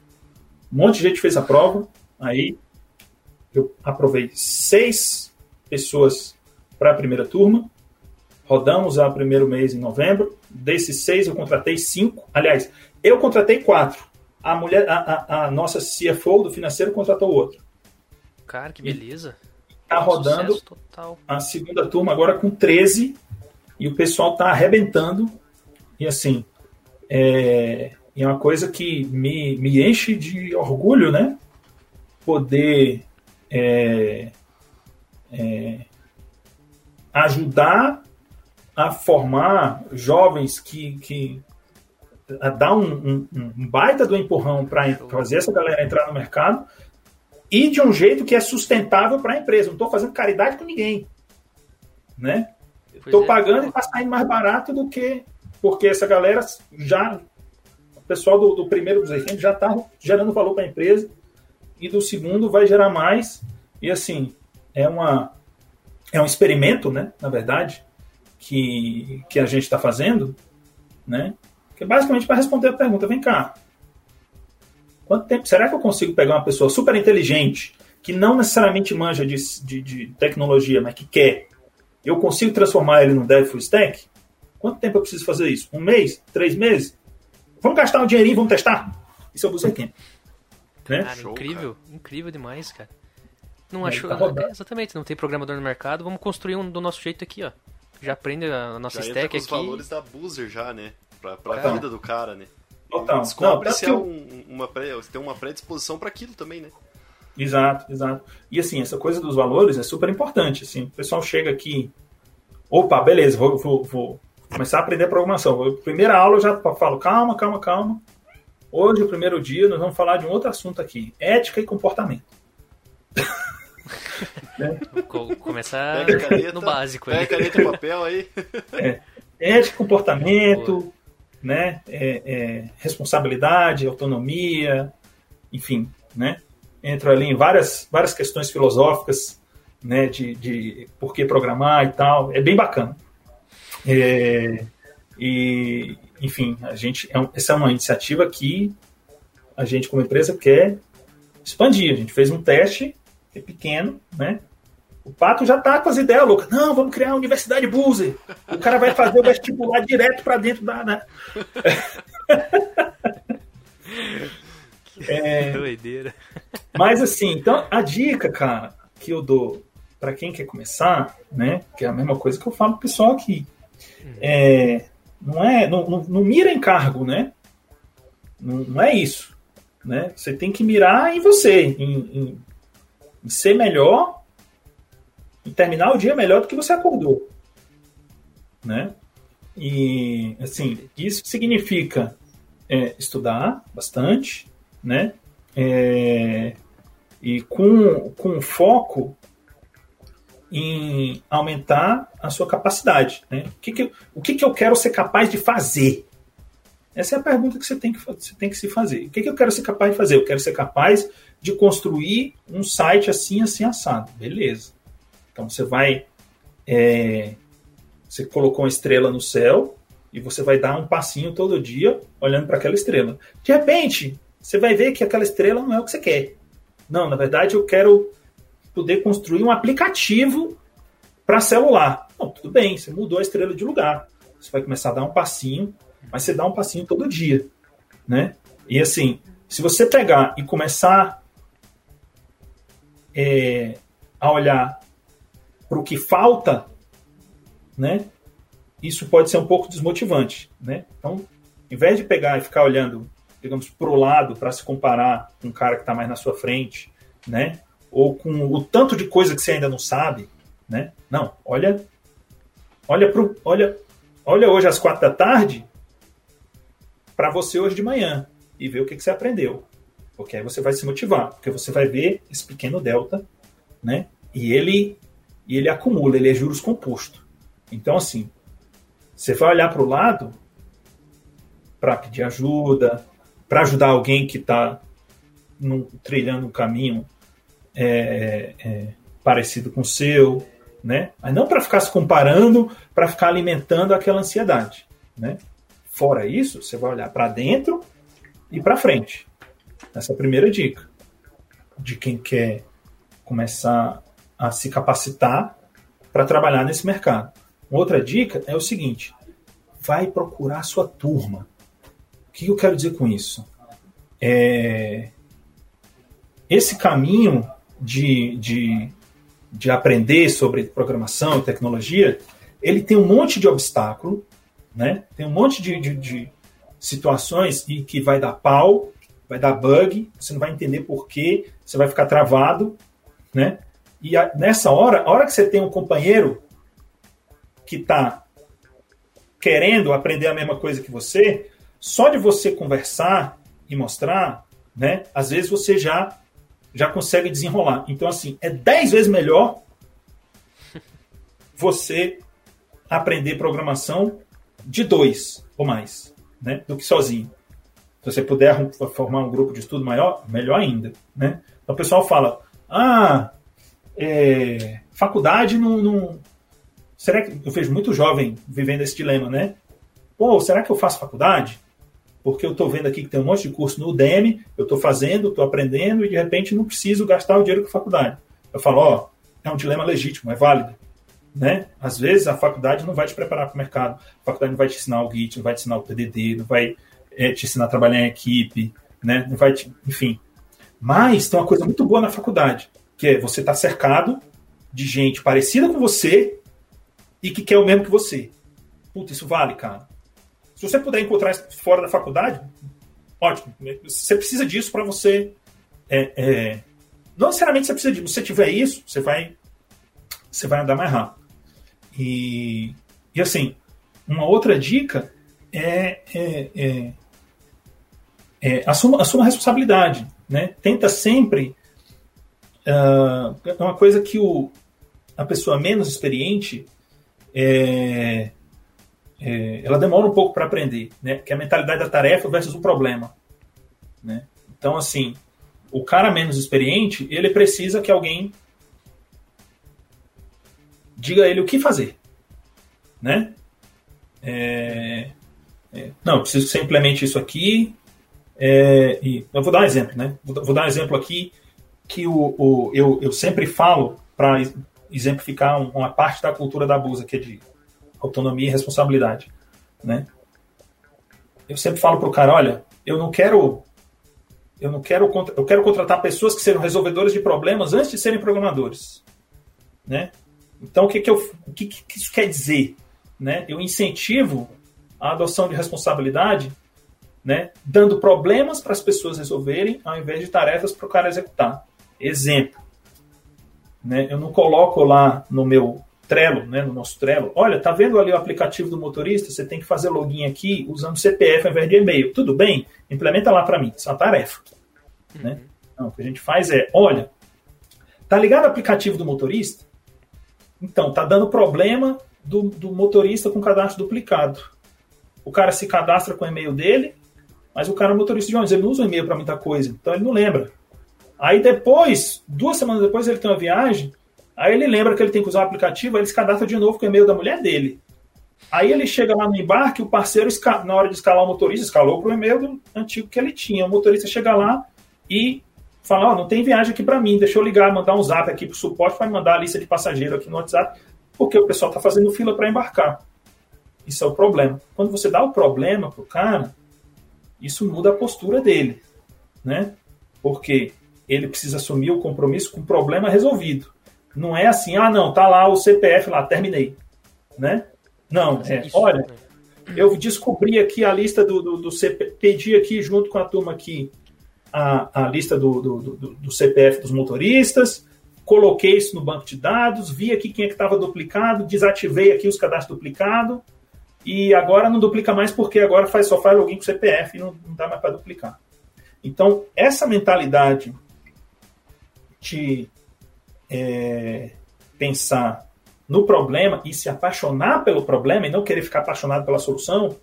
Speaker 3: um monte de gente fez a prova. Aí eu aprovei seis pessoas para a primeira turma, Rodamos o primeiro mês em novembro. Desses seis, eu contratei cinco. Aliás, eu contratei quatro. A mulher, a, a, a nossa CFO do financeiro contratou outro.
Speaker 1: Cara, que beleza.
Speaker 3: Tá rodando a segunda turma agora com 13 e o pessoal tá arrebentando. E assim, é, é uma coisa que me, me enche de orgulho, né? Poder é, é, ajudar a formar jovens que, que dar um, um, um baita do empurrão para fazer essa galera entrar no mercado e de um jeito que é sustentável para a empresa. Não estou fazendo caridade com ninguém, né? Estou é. pagando e está saindo mais barato do que porque essa galera já o pessoal do, do primeiro dos já está gerando valor para a empresa e do segundo vai gerar mais e assim é uma é um experimento, né? Na verdade, que, que a gente está fazendo, né? Que é basicamente para responder a pergunta: vem cá, quanto tempo será que eu consigo pegar uma pessoa super inteligente que não necessariamente manja de, de, de tecnologia, mas que quer? Eu consigo transformar ele num dev full stack? Quanto tempo eu preciso fazer isso? Um mês? Três meses? Vamos gastar um dinheirinho, vamos testar? Isso é o Buzzercamp.
Speaker 1: Né? Cara, Show, incrível, cara. incrível demais, cara. Não achou. Tá exatamente, não tem programador no mercado, vamos construir um do nosso jeito aqui, ó. Já aprende a nossa já stack
Speaker 2: aqui. os valores da Boozer já, né? Pra, pra vida do cara, né?
Speaker 3: Total.
Speaker 2: Descobre não, se, é um, uma pré, se tem uma predisposição para aquilo também, né?
Speaker 3: Exato, exato. E assim, essa coisa dos valores é super importante. Assim, o pessoal chega aqui, opa, beleza, vou, vou, vou começar a aprender programação. Primeira aula eu já falo, calma, calma, calma. Hoje, o primeiro dia, nós vamos falar de um outro assunto aqui: ética e comportamento. <laughs>
Speaker 1: né? Começar no básico.
Speaker 2: Pega caneta e papel aí.
Speaker 3: É, ética, comportamento, né? É, é, responsabilidade, autonomia, enfim, né? Entra ali em várias, várias questões filosóficas, né? De, de por que programar e tal. É bem bacana. É, e, enfim, a gente, é essa é uma iniciativa que a gente, como empresa, quer expandir. A gente fez um teste é pequeno, né? O Pato já tá com as ideias loucas. Não, vamos criar a Universidade Buse. O cara vai fazer o vestibular direto para dentro da. Né?
Speaker 1: é, doideira.
Speaker 3: Mas assim, então a dica, cara, que eu dou para quem quer começar, né? Que é a mesma coisa que eu falo pro pessoal aqui. É, não é, não, não, não mira em cargo, né? Não, não, é isso, né? Você tem que mirar em você, em, em, em ser melhor e terminar o dia melhor do que você acordou. Né? E, assim, isso significa é, estudar bastante, né? É, e com, com foco em aumentar a sua capacidade. Né? O, que, que, o que, que eu quero ser capaz de fazer? Essa é a pergunta que você tem que, você tem que se fazer. O que, que eu quero ser capaz de fazer? Eu quero ser capaz de construir um site assim, assim, assado. Beleza. Então você vai. É, você colocou uma estrela no céu e você vai dar um passinho todo dia olhando para aquela estrela. De repente, você vai ver que aquela estrela não é o que você quer. Não, na verdade, eu quero poder construir um aplicativo para celular. Não, tudo bem, você mudou a estrela de lugar. Você vai começar a dar um passinho, mas você dá um passinho todo dia, né? E assim, se você pegar e começar é, a olhar para o que falta, né, isso pode ser um pouco desmotivante. Né? Então, em vez de pegar e ficar olhando, digamos, para o lado para se comparar com um cara que está mais na sua frente, né, ou com o tanto de coisa que você ainda não sabe, né? Não, olha, olha pro, olha, olha hoje às quatro da tarde para você hoje de manhã e ver o que, que você aprendeu, porque aí você vai se motivar, porque você vai ver esse pequeno delta, né? E ele e ele acumula, ele é juros composto. Então, assim, você vai olhar para o lado para pedir ajuda, para ajudar alguém que está trilhando um caminho é, é, parecido com o seu, né? Mas não para ficar se comparando, para ficar alimentando aquela ansiedade, né? Fora isso, você vai olhar para dentro e para frente. Essa é a primeira dica de quem quer começar a se capacitar para trabalhar nesse mercado. Outra dica é o seguinte: vai procurar sua turma. O que eu quero dizer com isso? É, esse caminho de, de, de aprender sobre programação e tecnologia, ele tem um monte de obstáculo, né? tem um monte de, de, de situações e que vai dar pau, vai dar bug, você não vai entender por quê, você vai ficar travado, né? E a, nessa hora, a hora que você tem um companheiro que está querendo aprender a mesma coisa que você, só de você conversar e mostrar, né? Às vezes você já já consegue desenrolar. Então assim, é dez vezes melhor <laughs> você aprender programação de dois ou mais, né? Do que sozinho. Se você puder formar um grupo de estudo maior, melhor ainda, né? Então o pessoal fala, ah, é, faculdade não, não, será que eu vejo muito jovem vivendo esse dilema, né? Pô, será que eu faço faculdade? Porque eu estou vendo aqui que tem um monte de curso no Udemy, eu estou fazendo, estou aprendendo e de repente não preciso gastar o dinheiro com faculdade. Eu falo, ó, é um dilema legítimo, é válido. Né? Às vezes a faculdade não vai te preparar para o mercado, a faculdade não vai te ensinar o Git, não vai te ensinar o PDD, não vai é, te ensinar a trabalhar em equipe, né? não vai te, enfim. Mas tem uma coisa muito boa na faculdade, que é você estar tá cercado de gente parecida com você e que quer o mesmo que você. Puta, isso vale, cara. Se você puder encontrar fora da faculdade, ótimo. Você precisa disso para você. É, é, não necessariamente você precisa disso. Se você tiver isso, você vai, você vai andar mais rápido. E, e assim, uma outra dica é, é, é, é assuma, assuma responsabilidade. Né? Tenta sempre. Uh, é uma coisa que o, a pessoa menos experiente é, é, ela demora um pouco para aprender, né? Que é a mentalidade da tarefa versus o problema, né? Então, assim, o cara menos experiente, ele precisa que alguém diga a ele o que fazer, né? É, é, não, eu preciso que você implemente isso aqui. É, e eu vou dar um exemplo, né? Vou, vou dar um exemplo aqui que o, o eu, eu sempre falo para exemplificar uma parte da cultura da Busa, que é de autonomia e responsabilidade, né? Eu sempre falo pro cara, olha, eu não quero eu não quero eu quero contratar pessoas que sejam resolvedores de problemas antes de serem programadores, né? Então o que que eu o que, que isso quer dizer, né? Eu incentivo a adoção de responsabilidade, né, dando problemas para as pessoas resolverem ao invés de tarefas para o cara executar. Exemplo, né? Eu não coloco lá no meu Trello, né, no nosso Trello, olha, tá vendo ali o aplicativo do motorista? Você tem que fazer login aqui usando CPF ao invés de e-mail. Tudo bem? Implementa lá para mim. Isso é uma tarefa. Uhum. Né? Não, o que a gente faz é, olha, tá ligado o aplicativo do motorista? Então, tá dando problema do, do motorista com cadastro duplicado. O cara se cadastra com o e-mail dele, mas o cara é motorista de ônibus, ele não usa o e-mail para muita coisa, então ele não lembra. Aí depois, duas semanas depois, ele tem uma viagem, aí ele lembra que ele tem que usar o aplicativo, aí ele se cadastra de novo com o e-mail da mulher dele. Aí ele chega lá no embarque, o parceiro, na hora de escalar o motorista, escalou para o e-mail antigo que ele tinha. O motorista chega lá e fala, oh, não tem viagem aqui para mim, deixa eu ligar, mandar um zap aqui para o suporte, vai mandar a lista de passageiro aqui no WhatsApp, porque o pessoal está fazendo fila para embarcar. Isso é o problema. Quando você dá o problema pro cara, isso muda a postura dele, né? Porque ele precisa assumir o compromisso com o problema resolvido. Não é assim, ah, não, tá lá o CPF lá, terminei. Né? Não, é, olha, eu descobri aqui a lista do, do, do CPF, pedi aqui junto com a turma aqui a, a lista do, do, do, do CPF dos motoristas, coloquei isso no banco de dados, vi aqui quem é que estava duplicado, desativei aqui os cadastros duplicados, e agora não duplica mais porque agora faz, só faz login com CPF e não, não dá mais para duplicar. Então, essa mentalidade de é, pensar no problema e se apaixonar pelo problema e não querer ficar apaixonado pela solução,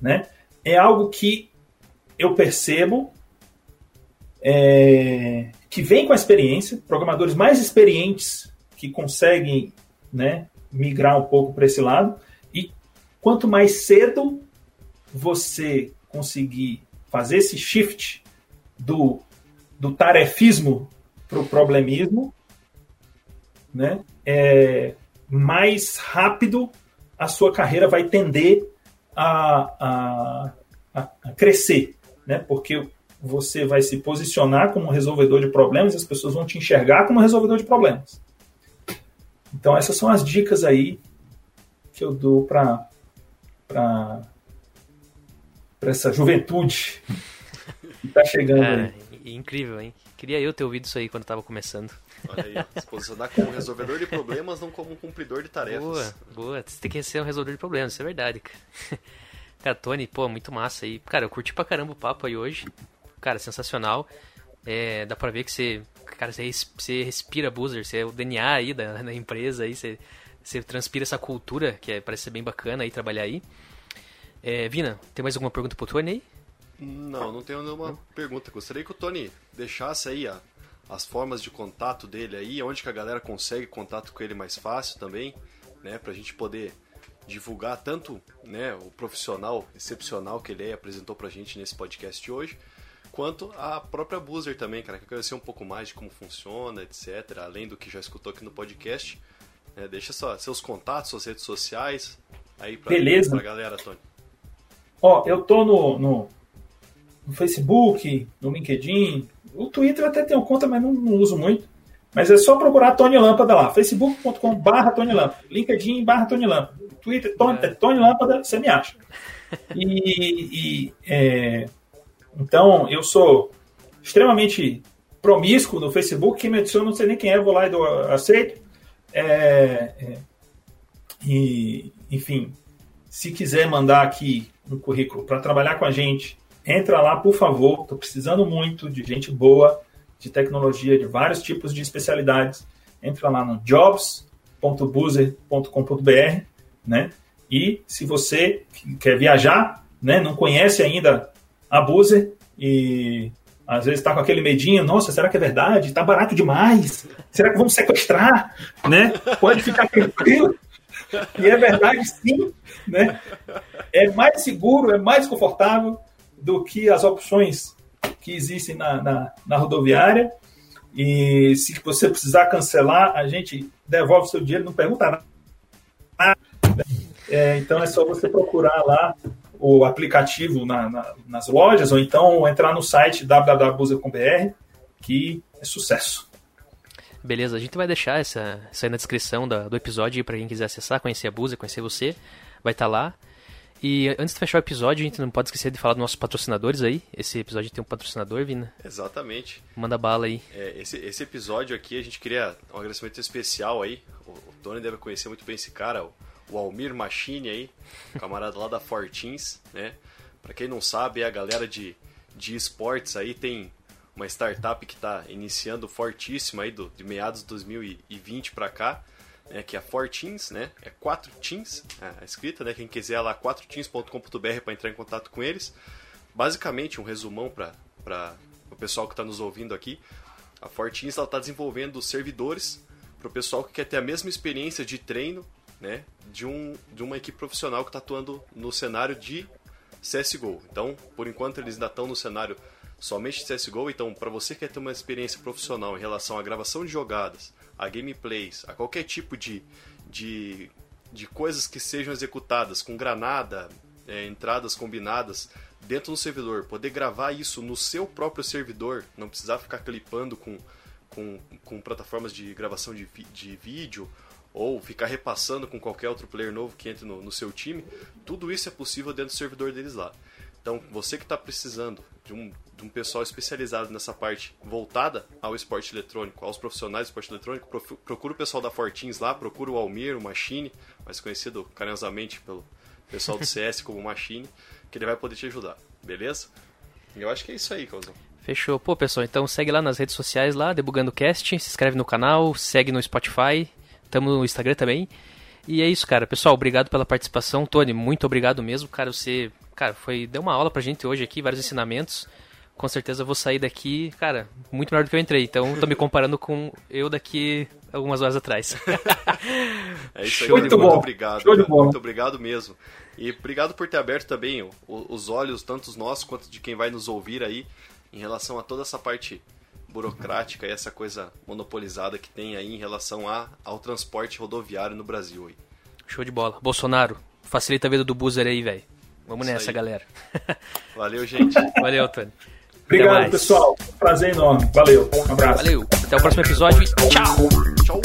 Speaker 3: né, é algo que eu percebo é, que vem com a experiência, programadores mais experientes que conseguem né, migrar um pouco para esse lado, e quanto mais cedo você conseguir fazer esse shift do, do tarefismo para o problemismo, né? É, mais rápido a sua carreira vai tender a, a, a crescer, né? Porque você vai se posicionar como resolvedor de problemas e as pessoas vão te enxergar como resolvedor de problemas. Então essas são as dicas aí que eu dou para para essa juventude que está chegando
Speaker 1: Cara, aí. Incrível, hein? Queria eu ter ouvido isso aí quando estava começando.
Speaker 2: Olha aí, se posicionar como resolvedor de problemas, não como um cumpridor de tarefas.
Speaker 1: Boa, boa. Você tem que ser um resolvedor de problemas, isso é verdade, cara. <laughs> Cara, Tony, pô, muito massa aí. Cara, eu curti pra caramba o papo aí hoje. Cara, sensacional. É, dá pra ver que você, cara, você, você respira buzzer, você é o DNA aí da, da empresa aí, você, você transpira essa cultura, que é, parece ser bem bacana aí trabalhar aí. É, Vina, tem mais alguma pergunta pro Tony aí?
Speaker 2: Não, não tenho nenhuma não. pergunta. Gostaria que o Tony deixasse aí a, as formas de contato dele aí, onde que a galera consegue contato com ele mais fácil também, né, pra gente poder divulgar tanto né, o profissional excepcional que ele é, apresentou pra gente nesse podcast de hoje, quanto a própria Boozer também, cara, que eu conhecer um pouco mais de como funciona, etc., além do que já escutou aqui no podcast. É, deixa só seus contatos, suas redes sociais aí pra,
Speaker 3: Beleza.
Speaker 2: pra galera, Tony.
Speaker 3: Ó, eu tô no, no, no, Facebook, no LinkedIn, o Twitter até tenho conta, mas não, não uso muito. Mas é só procurar Tony Lâmpada lá, facebook.com barra Tony Lâmpada, LinkedIn barra Tony Lâmpada, Twitter, Tony, é. Tony Lâmpada, você me acha. E, e é, então, eu sou extremamente promíscuo no Facebook, quem me adiciona, não sei nem quem é, vou lá e dou, aceito. É, é, e, enfim, se quiser mandar aqui um currículo para trabalhar com a gente, entra lá, por favor. Estou precisando muito de gente boa, de tecnologia, de vários tipos de especialidades. Entra lá no jobs.boozer.com.br, né? E se você quer viajar, né, não conhece ainda a Boozer e às vezes está com aquele medinho, nossa, será que é verdade? Está barato demais? Será que vamos sequestrar? Né? Pode ficar tranquilo. E é verdade, sim. Né? É mais seguro, é mais confortável do que as opções que existem na, na, na rodoviária. E se você precisar cancelar, a gente devolve seu dinheiro, não pergunta nada. É, então é só você procurar lá o aplicativo na, na, nas lojas ou então entrar no site www.buzer.br que é sucesso.
Speaker 1: Beleza, a gente vai deixar essa, essa aí na descrição da, do episódio para quem quiser acessar, conhecer a Buzer, conhecer você, vai estar tá lá. E antes de fechar o episódio, a gente não pode esquecer de falar dos nossos patrocinadores aí. Esse episódio tem um patrocinador, Vina.
Speaker 2: Exatamente.
Speaker 1: Manda bala aí.
Speaker 2: É, esse, esse episódio aqui, a gente queria um agradecimento especial aí. O, o Tony deve conhecer muito bem esse cara, o, o Almir Machine aí, camarada lá da Fortins, né? Para quem não sabe, é a galera de, de esportes aí tem uma startup que está iniciando fortíssima aí do, de meados de 2020 para cá né, que é Fortins, né? É 4 Teams, a escrita, né? Quem quiser lá 4teams.com.br para entrar em contato com eles. Basicamente, um resumão para o pessoal que está nos ouvindo aqui. A Fortins está desenvolvendo servidores para o pessoal que quer ter a mesma experiência de treino né, de, um, de uma equipe profissional que está atuando no cenário de CSGO. Então, por enquanto, eles ainda estão no cenário somente CSGO. Então, para você que quer ter uma experiência profissional em relação à gravação de jogadas, a gameplays, a qualquer tipo de, de, de coisas que sejam executadas com granada, é, entradas combinadas dentro do servidor, poder gravar isso no seu próprio servidor, não precisar ficar clipando com, com, com plataformas de gravação de, de vídeo ou ficar repassando com qualquer outro player novo que entre no, no seu time, tudo isso é possível dentro do servidor deles lá. Então, você que está precisando de um, de um pessoal especializado nessa parte voltada ao esporte eletrônico, aos profissionais do esporte eletrônico, procura o pessoal da Fortins lá, procura o Almir, o Machine, mais conhecido carinhosamente pelo pessoal do <laughs> CS como Machine, que ele vai poder te ajudar, beleza? Eu acho que é isso aí, Causão.
Speaker 1: Fechou. Pô, pessoal, então segue lá nas redes sociais lá, Debugando Cast, se inscreve no canal, segue no Spotify, tamo no Instagram também. E é isso, cara. Pessoal, obrigado pela participação. Tony, muito obrigado mesmo, cara. Você cara, foi deu uma aula pra gente hoje aqui, vários ensinamentos. Com certeza eu vou sair daqui, cara, muito melhor do que eu entrei. Então, tô me comparando com eu daqui algumas horas atrás.
Speaker 2: é isso aí, muito, muito obrigado. Muito obrigado mesmo. E obrigado por ter aberto também os olhos, tanto os nossos quanto de quem vai nos ouvir aí, em relação a toda essa parte burocrática e essa coisa monopolizada que tem aí em relação a, ao transporte rodoviário no Brasil. Aí.
Speaker 1: Show de bola. Bolsonaro, facilita a vida do Boozer aí, velho. Vamos
Speaker 2: Isso
Speaker 1: nessa,
Speaker 2: aí.
Speaker 1: galera.
Speaker 2: Valeu, gente.
Speaker 1: Valeu, Tony.
Speaker 3: Obrigado,
Speaker 1: mais.
Speaker 3: pessoal. Prazer enorme. Valeu. Um abraço.
Speaker 1: Valeu. Até o próximo episódio e tchau!
Speaker 2: Tchau.